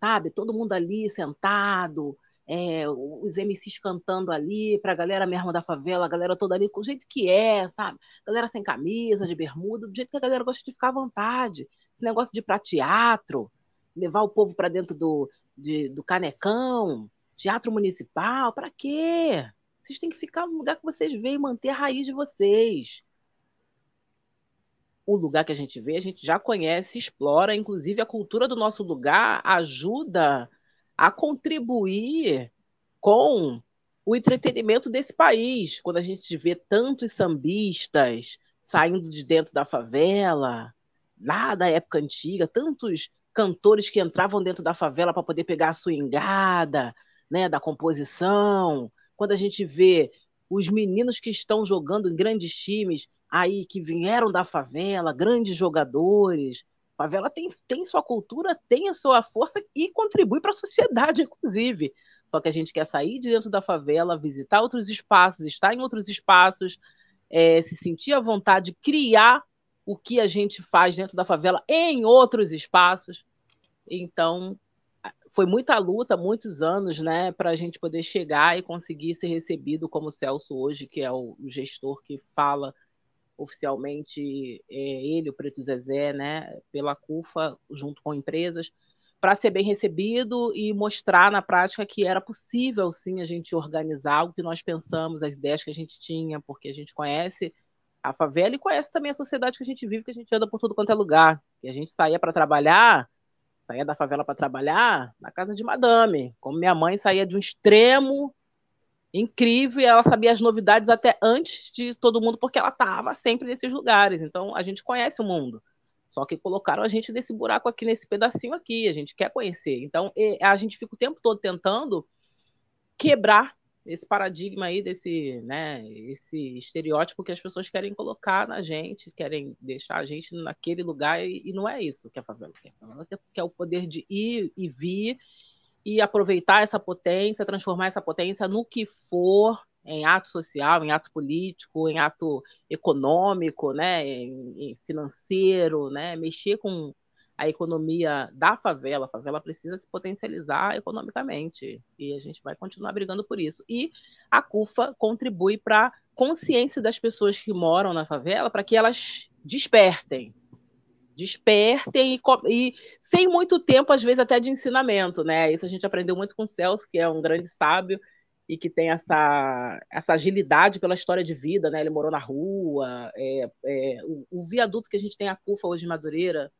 sabe? Todo mundo ali sentado, é, os MCs cantando ali, pra galera mesmo da favela, a galera toda ali, com o jeito que é, sabe? Galera sem camisa, de bermuda, do jeito que a galera gosta de ficar à vontade. Esse negócio de ir pra teatro, levar o povo para dentro do, de, do canecão, teatro municipal, para quê? Vocês têm que ficar no lugar que vocês veem, manter a raiz de vocês o lugar que a gente vê, a gente já conhece, explora, inclusive a cultura do nosso lugar ajuda a contribuir com o entretenimento desse país. Quando a gente vê tantos sambistas saindo de dentro da favela, lá da época antiga, tantos cantores que entravam dentro da favela para poder pegar a swingada, né, da composição. Quando a gente vê os meninos que estão jogando em grandes times aí que vieram da favela, grandes jogadores. A favela tem, tem sua cultura, tem a sua força e contribui para a sociedade, inclusive. Só que a gente quer sair de dentro da favela, visitar outros espaços, estar em outros espaços, é, se sentir à vontade, criar o que a gente faz dentro da favela em outros espaços. Então, foi muita luta, muitos anos, né, para a gente poder chegar e conseguir ser recebido como Celso hoje, que é o gestor que fala oficialmente é, ele, o Preto Zezé, né, pela CUFA, junto com empresas, para ser bem recebido e mostrar na prática que era possível, sim, a gente organizar o que nós pensamos, as ideias que a gente tinha, porque a gente conhece a favela e conhece também a sociedade que a gente vive, que a gente anda por tudo quanto é lugar. E a gente saía para trabalhar, saía da favela para trabalhar na casa de madame. Como minha mãe saía de um extremo incrível e ela sabia as novidades até antes de todo mundo, porque ela estava sempre nesses lugares. Então a gente conhece o mundo. Só que colocaram a gente nesse buraco aqui, nesse pedacinho aqui. A gente quer conhecer. Então a gente fica o tempo todo tentando quebrar esse paradigma aí desse, né, esse estereótipo que as pessoas querem colocar na gente, querem deixar a gente naquele lugar e, e não é isso que a favela quer. A favela quer o poder de ir e vir e aproveitar essa potência, transformar essa potência no que for, em ato social, em ato político, em ato econômico, né, em, em financeiro, né, mexer com a economia da favela. A favela precisa se potencializar economicamente e a gente vai continuar brigando por isso. E a CUFA contribui para a consciência das pessoas que moram na favela para que elas despertem. Despertem e, e, sem muito tempo, às vezes, até de ensinamento, né? Isso a gente aprendeu muito com o Celso, que é um grande sábio e que tem essa, essa agilidade pela história de vida, né? Ele morou na rua, é, é, o, o viaduto que a gente tem a CUFA hoje em Madureira,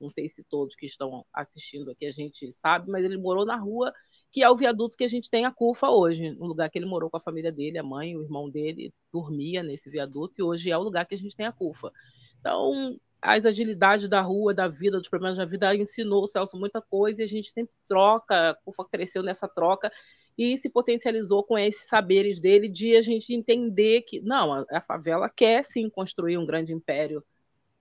não sei se todos que estão assistindo aqui a gente sabe, mas ele morou na rua que é o viaduto que a gente tem a Cufa hoje, no lugar que ele morou com a família dele, a mãe, o irmão dele dormia nesse viaduto e hoje é o lugar que a gente tem a Cufa. Então, as agilidades da rua, da vida, dos problemas da vida, ensinou o Celso muita coisa e a gente sempre troca, cresceu nessa troca e se potencializou com esses saberes dele de a gente entender que, não, a, a favela quer sim construir um grande império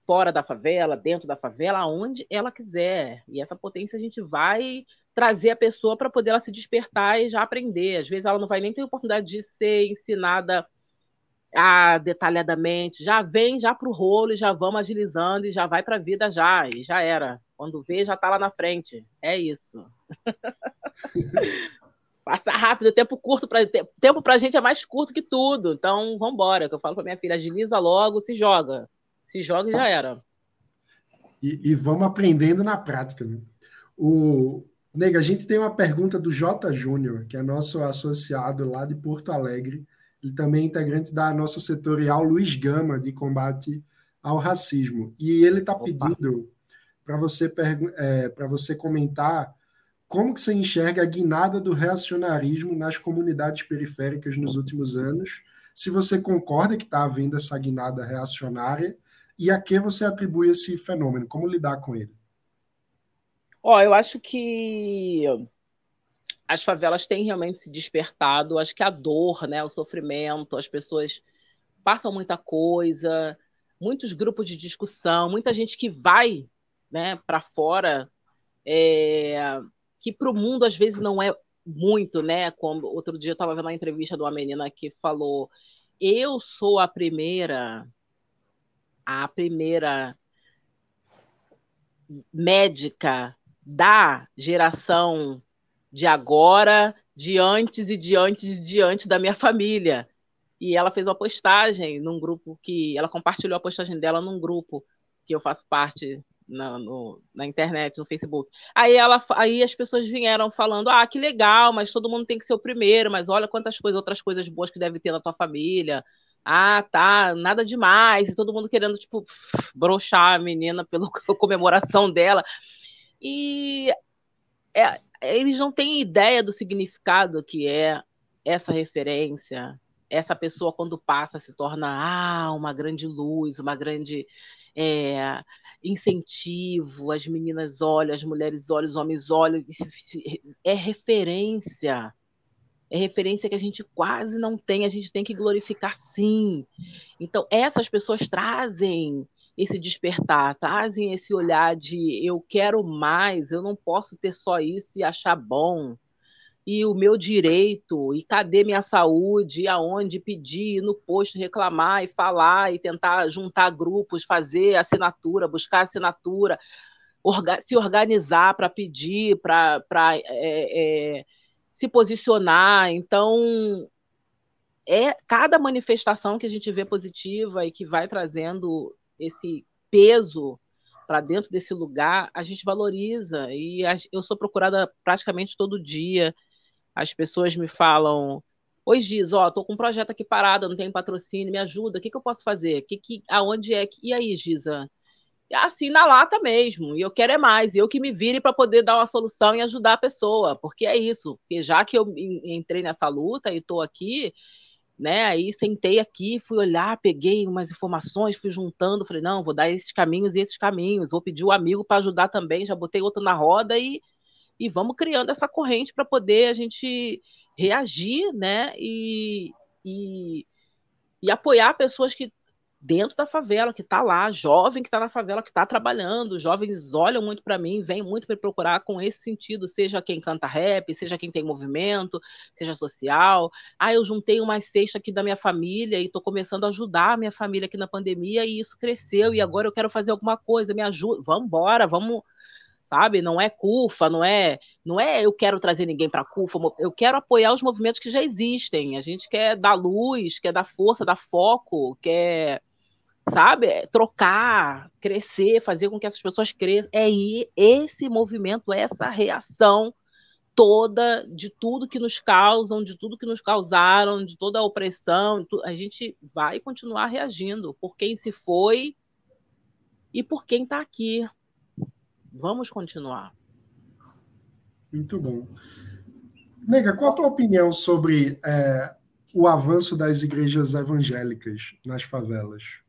fora da favela, dentro da favela, aonde ela quiser. E essa potência a gente vai trazer a pessoa para poder ela se despertar e já aprender. Às vezes ela não vai nem ter oportunidade de ser ensinada ah, detalhadamente, já vem já para o rolo e já vamos agilizando e já vai para a vida já, e já era. Quando vê, já está lá na frente. É isso. Passa rápido, tempo curto para tempo para a gente é mais curto que tudo. Então, vamos embora. Que eu falo para minha filha, agiliza logo, se joga. Se joga e já era. E, e, vamos aprendendo na prática. Né? O, Nega, a gente tem uma pergunta do J. Júnior, que é nosso associado lá de Porto Alegre. Ele também é integrante da nossa setorial Luiz Gama, de combate ao racismo. E ele está pedindo para você, é, você comentar como que você enxerga a guinada do reacionarismo nas comunidades periféricas nos últimos anos, se você concorda que está havendo essa guinada reacionária e a que você atribui esse fenômeno? Como lidar com ele? Ó, oh, eu acho que as favelas têm realmente se despertado. Acho que a dor, né, o sofrimento, as pessoas passam muita coisa, muitos grupos de discussão, muita gente que vai, né, para fora, é, que para o mundo às vezes não é muito, né? Como outro dia eu estava vendo uma entrevista de uma menina que falou: eu sou a primeira a primeira médica da geração de agora, de antes e de antes e de antes da minha família. E ela fez uma postagem num grupo que. Ela compartilhou a postagem dela num grupo que eu faço parte na, no, na internet, no Facebook. Aí, ela, aí as pessoas vieram falando: ah, que legal, mas todo mundo tem que ser o primeiro, mas olha quantas coisas, outras coisas boas que deve ter na tua família ah, tá, nada demais, e todo mundo querendo, tipo, broxar a menina pela comemoração dela. E é, eles não têm ideia do significado que é essa referência, essa pessoa quando passa se torna ah, uma grande luz, uma grande é, incentivo, as meninas olham, as mulheres olham, os homens olham, é referência é referência que a gente quase não tem, a gente tem que glorificar sim. Então, essas pessoas trazem esse despertar, trazem esse olhar de eu quero mais, eu não posso ter só isso e achar bom. E o meu direito, e cadê minha saúde, e aonde pedir, no posto reclamar e falar e tentar juntar grupos, fazer assinatura, buscar assinatura, orga se organizar para pedir, para é, é, se posicionar. Então, é cada manifestação que a gente vê positiva e que vai trazendo esse peso para dentro desse lugar, a gente valoriza. E eu sou procurada praticamente todo dia. As pessoas me falam: Oi, Giz, ó, tô com um projeto aqui parado, não tenho patrocínio, me ajuda, o que, que eu posso fazer? Que, que, aonde é que. E aí, Giza? assim na lata mesmo. E eu quero é mais. Eu que me vire para poder dar uma solução e ajudar a pessoa, porque é isso. Porque já que eu entrei nessa luta e estou aqui, né? Aí sentei aqui, fui olhar, peguei umas informações, fui juntando, falei, não, vou dar esses caminhos e esses caminhos, vou pedir um amigo para ajudar também, já botei outro na roda e, e vamos criando essa corrente para poder a gente reagir, né? E, e, e apoiar pessoas que dentro da favela, que está lá, jovem que está na favela, que está trabalhando. Jovens olham muito para mim, vêm muito me procurar com esse sentido, seja quem canta rap, seja quem tem movimento, seja social. Ah, eu juntei uma cesta aqui da minha família e estou começando a ajudar a minha família aqui na pandemia e isso cresceu e agora eu quero fazer alguma coisa, me ajuda. Vamos embora, vamos sabe? Não é CUFA, não é, não é eu quero trazer ninguém para CUFA, eu quero apoiar os movimentos que já existem. A gente quer dar luz, quer dar força, dar foco, quer sabe? É trocar, crescer, fazer com que essas pessoas cresçam. É esse movimento, essa reação toda de tudo que nos causam, de tudo que nos causaram, de toda a opressão. A gente vai continuar reagindo por quem se foi e por quem está aqui. Vamos continuar. Muito bom. Nega, qual a tua opinião sobre é, o avanço das igrejas evangélicas nas favelas?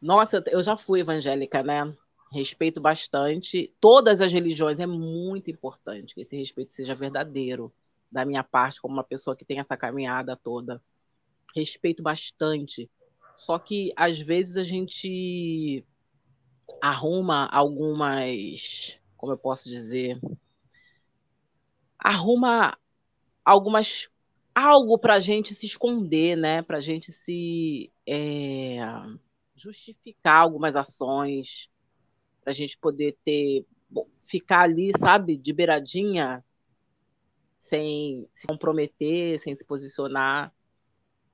Nossa, eu já fui evangélica, né? Respeito bastante. Todas as religiões é muito importante que esse respeito seja verdadeiro da minha parte, como uma pessoa que tem essa caminhada toda. Respeito bastante. Só que às vezes a gente arruma algumas, como eu posso dizer, arruma algumas algo para gente se esconder, né? Para gente se é justificar algumas ações, para a gente poder ter, bom, ficar ali, sabe, de beiradinha, sem se comprometer, sem se posicionar.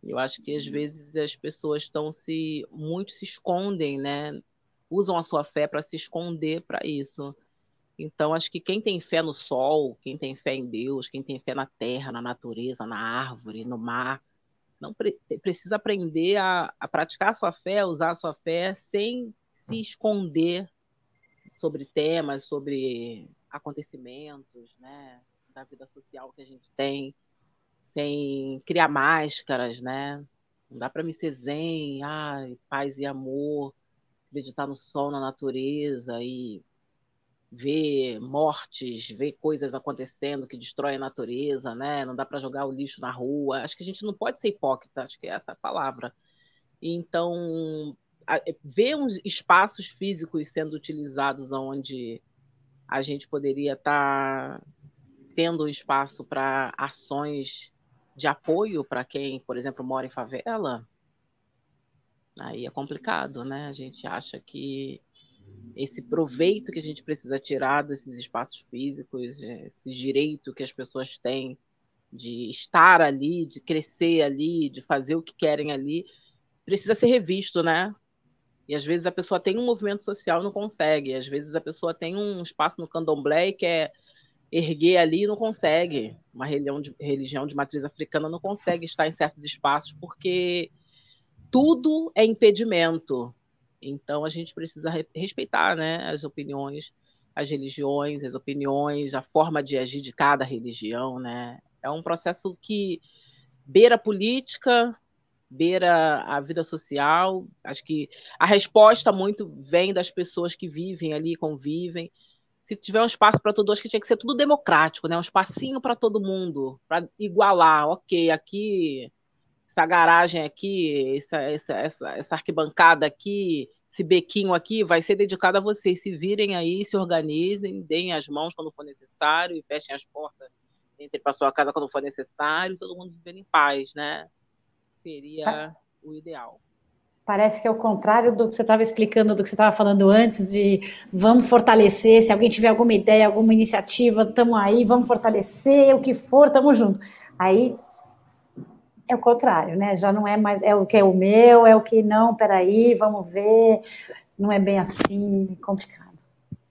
Eu acho que às vezes as pessoas estão se muito se escondem, né? Usam a sua fé para se esconder para isso. Então acho que quem tem fé no sol, quem tem fé em Deus, quem tem fé na terra, na natureza, na árvore, no mar, não pre precisa aprender a, a praticar a sua fé, usar a sua fé sem se esconder sobre temas, sobre acontecimentos, né, da vida social que a gente tem, sem criar máscaras, né? Não dá para me ser zen, ai, paz e amor, acreditar no sol, na natureza e ver mortes, ver coisas acontecendo que destroem a natureza, né? Não dá para jogar o lixo na rua. Acho que a gente não pode ser hipócrita, acho que é essa a palavra. Então, ver uns espaços físicos sendo utilizados onde a gente poderia estar tá tendo espaço para ações de apoio para quem, por exemplo, mora em favela, aí é complicado, né? A gente acha que esse proveito que a gente precisa tirar desses espaços físicos, esse direito que as pessoas têm de estar ali, de crescer ali, de fazer o que querem ali, precisa ser revisto, né? E às vezes a pessoa tem um movimento social e não consegue, às vezes a pessoa tem um espaço no candomblé e quer erguer ali e não consegue. Uma religião de, religião de matriz africana não consegue estar em certos espaços porque tudo é impedimento. Então a gente precisa respeitar né, as opiniões, as religiões, as opiniões, a forma de agir de cada religião. Né? É um processo que beira a política, beira a vida social. Acho que a resposta muito vem das pessoas que vivem ali, convivem. Se tiver um espaço para todos, acho que tinha que ser tudo democrático, né? um espacinho para todo mundo, para igualar. Ok, aqui essa garagem aqui, essa, essa, essa, essa arquibancada aqui, esse bequinho aqui vai ser dedicado a vocês. Se virem aí, se organizem, deem as mãos quando for necessário e fechem as portas. Entre para sua casa quando for necessário, todo mundo vivendo em paz, né? Seria o ideal. Parece que é o contrário do que você estava explicando, do que você estava falando antes, de vamos fortalecer, se alguém tiver alguma ideia, alguma iniciativa, estamos aí, vamos fortalecer, o que for, estamos juntos. Aí é o contrário, né? Já não é mais, é o que é o meu, é o que não, peraí, vamos ver. Não é bem assim, complicado.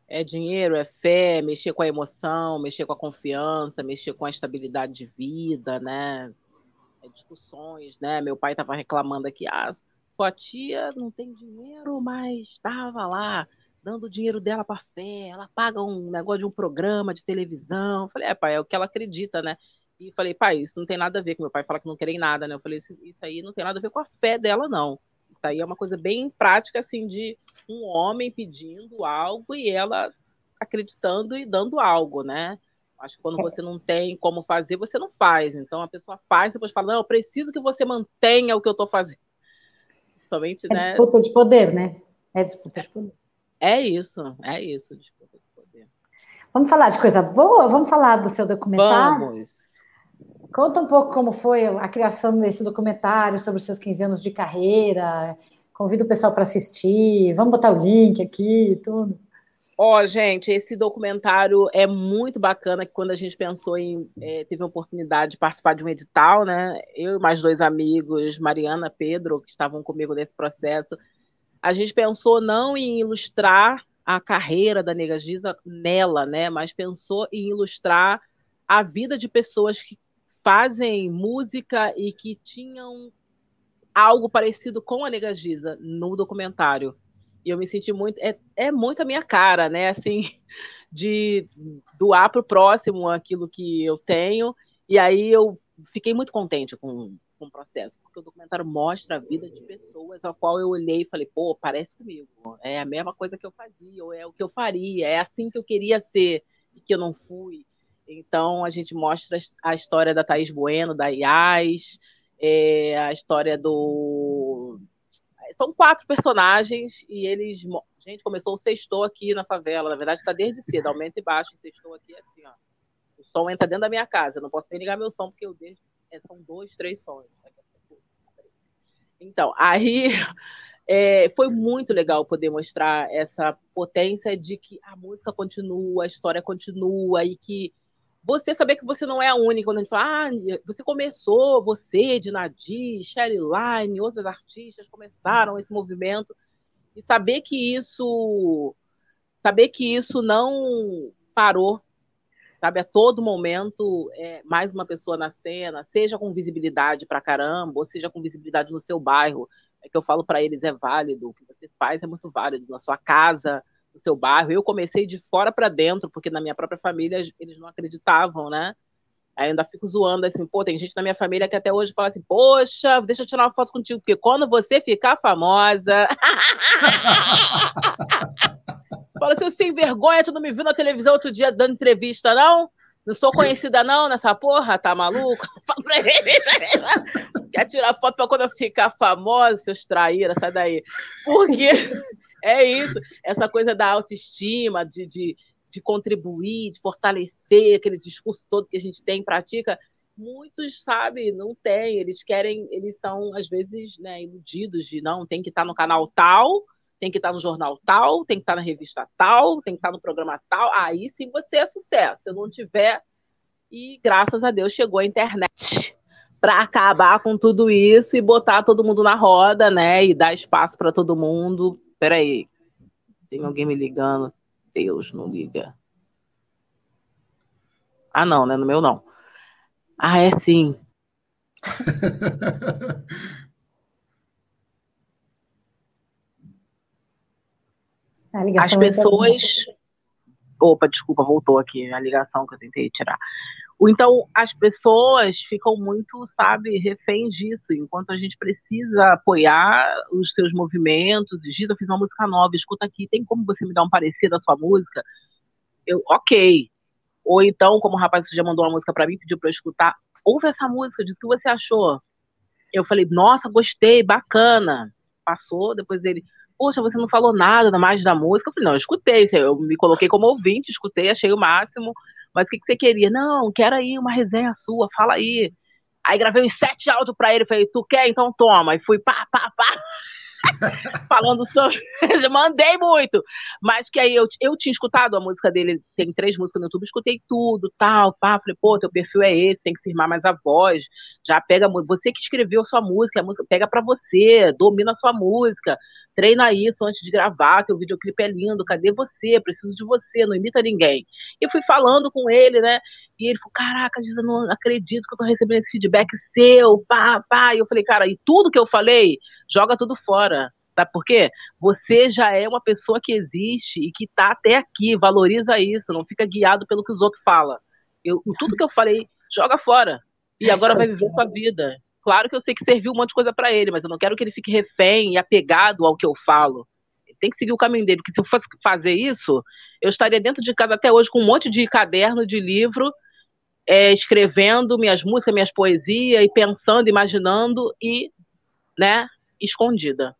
É dinheiro, é fé, mexer com a emoção, mexer com a confiança, mexer com a estabilidade de vida, né? é, discussões, né? Meu pai estava reclamando aqui, ah, sua tia não tem dinheiro, mas estava lá dando o dinheiro dela para fé, ela paga um negócio de um programa de televisão. Eu falei, é, pai, é o que ela acredita, né? E falei, pai, isso não tem nada a ver com meu pai fala que não querem nada, né? Eu falei, isso, isso aí não tem nada a ver com a fé dela, não. Isso aí é uma coisa bem prática, assim, de um homem pedindo algo e ela acreditando e dando algo, né? Acho que quando é. você não tem como fazer, você não faz. Então a pessoa faz e depois fala: Não, eu preciso que você mantenha o que eu estou fazendo. Somente, é né? disputa de poder, né? É disputa de poder. É isso, é isso, disputa de poder. Vamos falar de coisa boa? Vamos falar do seu documentário? Vamos. Conta um pouco como foi a criação desse documentário sobre os seus 15 anos de carreira. Convido o pessoal para assistir. Vamos botar o link aqui e tudo. Ó, oh, gente, esse documentário é muito bacana que quando a gente pensou em é, teve a oportunidade de participar de um edital, né? Eu e mais dois amigos, Mariana Pedro, que estavam comigo nesse processo, a gente pensou não em ilustrar a carreira da Nega Giza nela, né? Mas pensou em ilustrar a vida de pessoas que fazem música e que tinham algo parecido com a Nega Giza no documentário. E eu me senti muito. É, é muito a minha cara, né? Assim, de doar para o próximo aquilo que eu tenho. E aí eu fiquei muito contente com, com o processo, porque o documentário mostra a vida de pessoas a qual eu olhei e falei, pô, parece comigo. É a mesma coisa que eu fazia, ou é o que eu faria, é assim que eu queria ser e que eu não fui. Então a gente mostra a história da Thaís Bueno, da IAS, é, a história do são quatro personagens e eles. Gente, começou o sextou aqui na favela. Na verdade, está desde cedo, aumenta e baixa. O sextou aqui é assim, ó. O som entra dentro da minha casa. Eu não posso nem ligar meu som, porque eu. É, são dois, três sons. Então, aí é, foi muito legal poder mostrar essa potência de que a música continua, a história continua e que você saber que você não é a única, quando a gente fala, ah, você começou, você, de Nadir, Sherry Line, outros artistas começaram esse movimento, e saber que isso, saber que isso não parou, sabe, a todo momento, é, mais uma pessoa na cena, seja com visibilidade para caramba, ou seja com visibilidade no seu bairro, é que eu falo para eles, é válido, o que você faz é muito válido, na sua casa, no seu bairro. Eu comecei de fora para dentro, porque na minha própria família eles não acreditavam, né? Aí ainda fico zoando assim, pô, tem gente na minha família que até hoje fala assim, poxa, deixa eu tirar uma foto contigo, porque quando você ficar famosa. fala assim, eu sem vergonha, tu não me viu na televisão outro dia dando entrevista, não? Não sou conhecida, não, nessa porra, tá maluco? Fala pra ele. Quer tirar foto pra quando eu ficar famosa, seus traíra, sai daí. Porque é isso, essa coisa da autoestima, de, de, de contribuir, de fortalecer aquele discurso todo que a gente tem, pratica. Muitos, sabe, não tem, eles querem, eles são, às vezes, né, iludidos de não, tem que estar no canal tal, tem que estar no jornal tal, tem que estar na revista tal, tem que estar no programa tal, aí sim você é sucesso. Se não tiver, e graças a Deus chegou a internet para acabar com tudo isso e botar todo mundo na roda, né? E dar espaço para todo mundo Peraí, tem alguém me ligando. Deus, não liga. Ah, não, né? No meu não. Ah, é sim. As pessoas. Opa, desculpa, voltou aqui a ligação que eu tentei tirar. Então, as pessoas ficam muito, sabe, reféns disso, enquanto a gente precisa apoiar os seus movimentos. Diz, eu fiz uma música nova, escuta aqui, tem como você me dar um parecer da sua música? Eu, ok. Ou então, como o rapaz já mandou uma música para mim, pediu para eu escutar, ouve essa música, o que você achou. Eu falei, nossa, gostei, bacana. Passou, depois ele, poxa, você não falou nada mais da música. Eu falei, não, eu escutei, eu me coloquei como ouvinte, escutei, achei o máximo. Mas o que, que você queria? Não, quero aí uma resenha sua, fala aí. Aí gravei uns sete áudios pra ele, falei, tu quer? Então toma. E fui pá, pá, pá. falando sobre. Mandei muito. Mas que aí eu, eu tinha escutado a música dele, tem três músicas no YouTube, escutei tudo, tal, pá. Falei, pô, teu perfil é esse, tem que firmar mais a voz. Já pega. Você que escreveu sua música, a música pega pra você, domina a sua música. Treina isso antes de gravar, teu videoclipe é lindo, cadê você? Preciso de você, não imita ninguém. E fui falando com ele, né? E ele falou, caraca, Giza, não acredito que eu tô recebendo esse feedback seu, pá, pá. E eu falei, cara, e tudo que eu falei, joga tudo fora. Sabe por quê? Você já é uma pessoa que existe e que tá até aqui, valoriza isso, não fica guiado pelo que os outros falam. Eu, tudo que eu falei, joga fora. E agora vai viver sua vida. Claro que eu sei que serviu um monte de coisa para ele, mas eu não quero que ele fique refém e apegado ao que eu falo. Ele tem que seguir o caminho dele, porque se eu fosse fazer isso, eu estaria dentro de casa até hoje com um monte de caderno, de livro, é, escrevendo minhas músicas, minhas poesias, e pensando, imaginando e, né, escondida.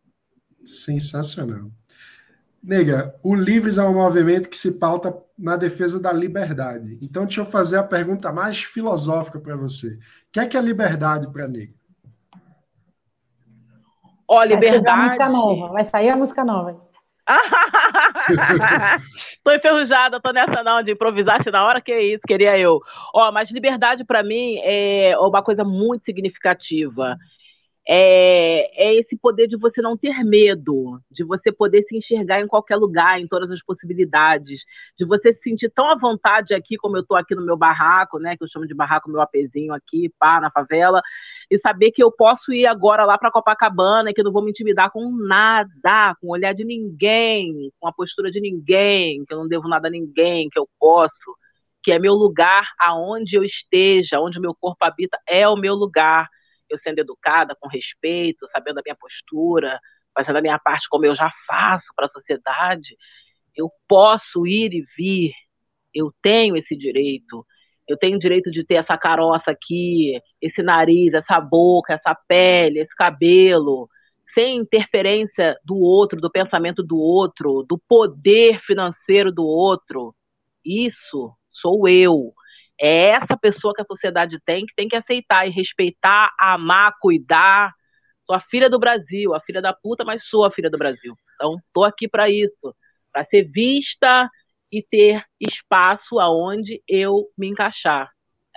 Sensacional. Nega, o Livres é um movimento que se pauta na defesa da liberdade. Então, deixa eu fazer a pergunta mais filosófica para você. O que é que é liberdade para Nega? Ó, oh, liberdade. Vai, música nova. Vai sair a música nova. tô enferrujada, tô nessa não de improvisar na hora que é isso, queria eu. Ó, mas liberdade para mim é uma coisa muito significativa é, é, esse poder de você não ter medo, de você poder se enxergar em qualquer lugar, em todas as possibilidades, de você se sentir tão à vontade aqui como eu estou aqui no meu barraco, né, que eu chamo de barraco meu apezinho aqui, pá, na favela, e saber que eu posso ir agora lá para Copacabana e que eu não vou me intimidar com nada, com o olhar de ninguém, com a postura de ninguém, que eu não devo nada a ninguém, que eu posso, que é meu lugar aonde eu esteja, onde o meu corpo habita, é o meu lugar eu sendo educada, com respeito, sabendo a minha postura, fazendo a minha parte como eu já faço para a sociedade, eu posso ir e vir, eu tenho esse direito. Eu tenho o direito de ter essa caroça aqui, esse nariz, essa boca, essa pele, esse cabelo, sem interferência do outro, do pensamento do outro, do poder financeiro do outro. Isso sou eu. É essa pessoa que a sociedade tem que tem que aceitar e respeitar, amar, cuidar. Sou a filha do Brasil, a filha da puta, mas sou a filha do Brasil. Então, tô aqui para isso, para ser vista e ter espaço aonde eu me encaixar.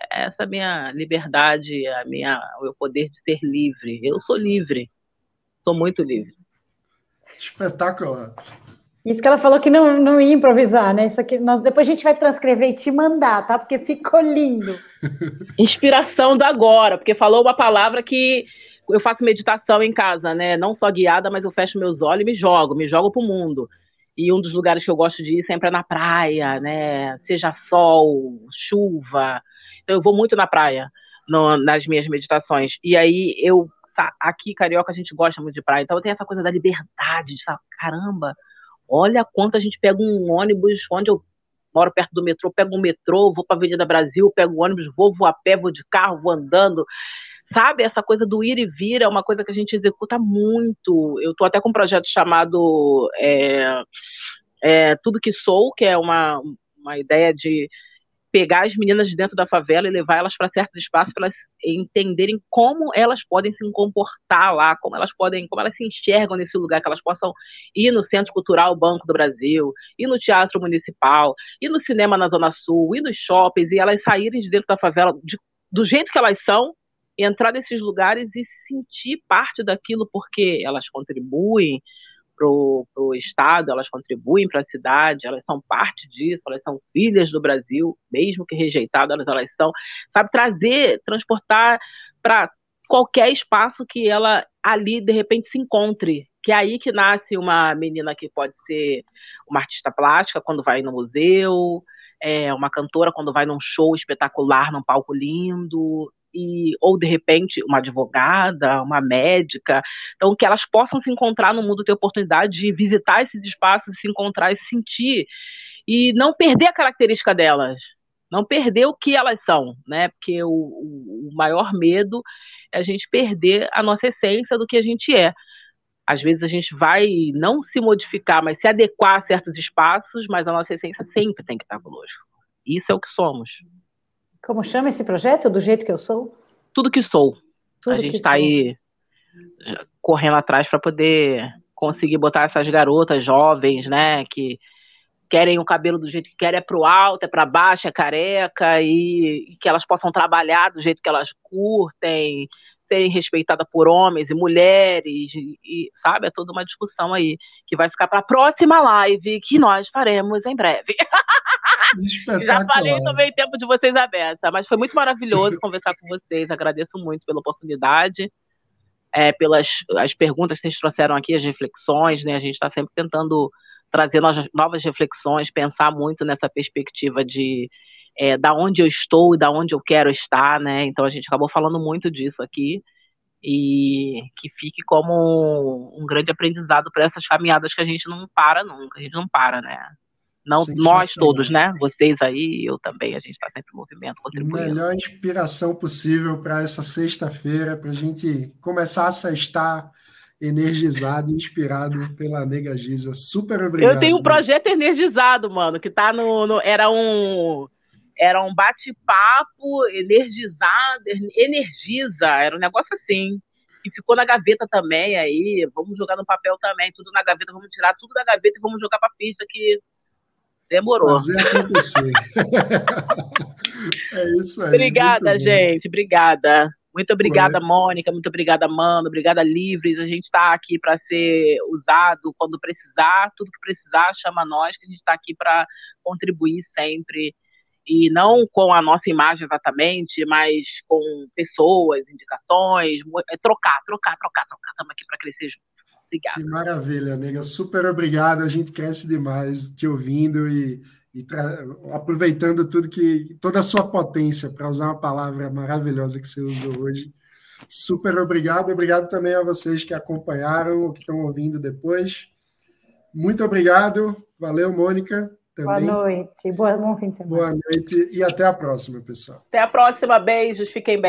Essa é a minha liberdade, a minha, o meu poder de ser livre. Eu sou livre, sou muito livre. Espetacular. Isso que ela falou que não, não ia improvisar, né? Isso aqui, nós, depois a gente vai transcrever e te mandar, tá? Porque ficou lindo. Inspiração do agora, porque falou uma palavra que eu faço meditação em casa, né? Não só guiada, mas eu fecho meus olhos e me jogo, me jogo pro mundo. E um dos lugares que eu gosto de ir sempre é na praia, né? Seja sol, chuva. Então eu vou muito na praia no, nas minhas meditações. E aí eu aqui carioca a gente gosta muito de praia, então tenho essa coisa da liberdade, de caramba, Olha quanto a gente pega um ônibus, onde eu moro perto do metrô, pego um metrô, vou para a Avenida Brasil, pego ônibus, vou, vou a pé, vou de carro, vou andando. Sabe, essa coisa do ir e vir é uma coisa que a gente executa muito. Eu estou até com um projeto chamado é, é, Tudo Que Sou, que é uma, uma ideia de pegar as meninas de dentro da favela e levar elas para certos espaços para elas entenderem como elas podem se comportar lá, como elas podem, como elas se enxergam nesse lugar, que elas possam ir no Centro Cultural Banco do Brasil, ir no Teatro Municipal, ir no cinema na Zona Sul, ir nos shoppings e elas saírem de dentro da favela de, do jeito que elas são, entrar nesses lugares e sentir parte daquilo porque elas contribuem, para o Estado, elas contribuem para a cidade, elas são parte disso, elas são filhas do Brasil, mesmo que rejeitadas, elas, são. Sabe, trazer, transportar para qualquer espaço que ela ali, de repente, se encontre. Que é aí que nasce uma menina que pode ser uma artista plástica quando vai no museu, é, uma cantora quando vai num show espetacular, num palco lindo, e, ou de repente uma advogada, uma médica, então que elas possam se encontrar no mundo, ter oportunidade de visitar esses espaços, se encontrar e se sentir e não perder a característica delas, não perder o que elas são, né? Porque o, o maior medo é a gente perder a nossa essência do que a gente é. Às vezes a gente vai não se modificar, mas se adequar a certos espaços, mas a nossa essência sempre tem que estar conosco. Isso é o que somos. Como chama esse projeto? Do jeito que eu sou? Tudo que sou. Tudo a gente está aí eh, correndo atrás para poder conseguir botar essas garotas jovens, né, que querem o cabelo do jeito que querem, é pro alto, é para baixo, é careca, e, e, que elas possam trabalhar do jeito que elas curtem, serem respeitadas por homens e mulheres, e, e, sabe? É toda uma discussão aí que vai ficar para a próxima live que nós faremos em breve. Já falei também tempo de vocês aberta, mas foi muito maravilhoso conversar com vocês. Agradeço muito pela oportunidade, é, pelas as perguntas que vocês trouxeram aqui, as reflexões, né? A gente está sempre tentando trazer novas, reflexões, pensar muito nessa perspectiva de é, da onde eu estou e da onde eu quero estar, né? Então a gente acabou falando muito disso aqui e que fique como um grande aprendizado para essas caminhadas que a gente não para nunca, a gente não para, né? Não nós todos, né? Vocês aí, eu também, a gente está sempre em movimento, contribuindo. Melhor inspiração possível para essa sexta-feira, para a gente começar a sextar energizado, inspirado pela Nega Giza. Super obrigado. Eu tenho um projeto energizado, mano, que tá no, no era um era um bate-papo energizado, energiza, era um negócio assim. E ficou na gaveta também aí, vamos jogar no papel também, tudo na gaveta, vamos tirar tudo da gaveta e vamos jogar para pista que demorou. Fazer acontecer. é isso aí. Obrigada, gente, obrigada. Muito obrigada, Mônica. Muito obrigada, Mano. Obrigada, Livres. A gente está aqui para ser usado quando precisar. Tudo que precisar, chama nós, que a gente está aqui para contribuir sempre e não com a nossa imagem exatamente, mas com pessoas, indicações, é trocar, trocar, trocar, trocar. Estamos aqui para crescer juntos. Obrigada. Que maravilha, nega. Super obrigado. A gente cresce demais te ouvindo e, e aproveitando tudo que toda a sua potência, para usar uma palavra maravilhosa que você usou hoje. Super obrigado. Obrigado também a vocês que acompanharam, que estão ouvindo depois. Muito obrigado. Valeu, Mônica. Também. Boa noite. Boa, bom fim de semana. Boa noite e até a próxima, pessoal. Até a próxima. Beijos. Fiquem bem.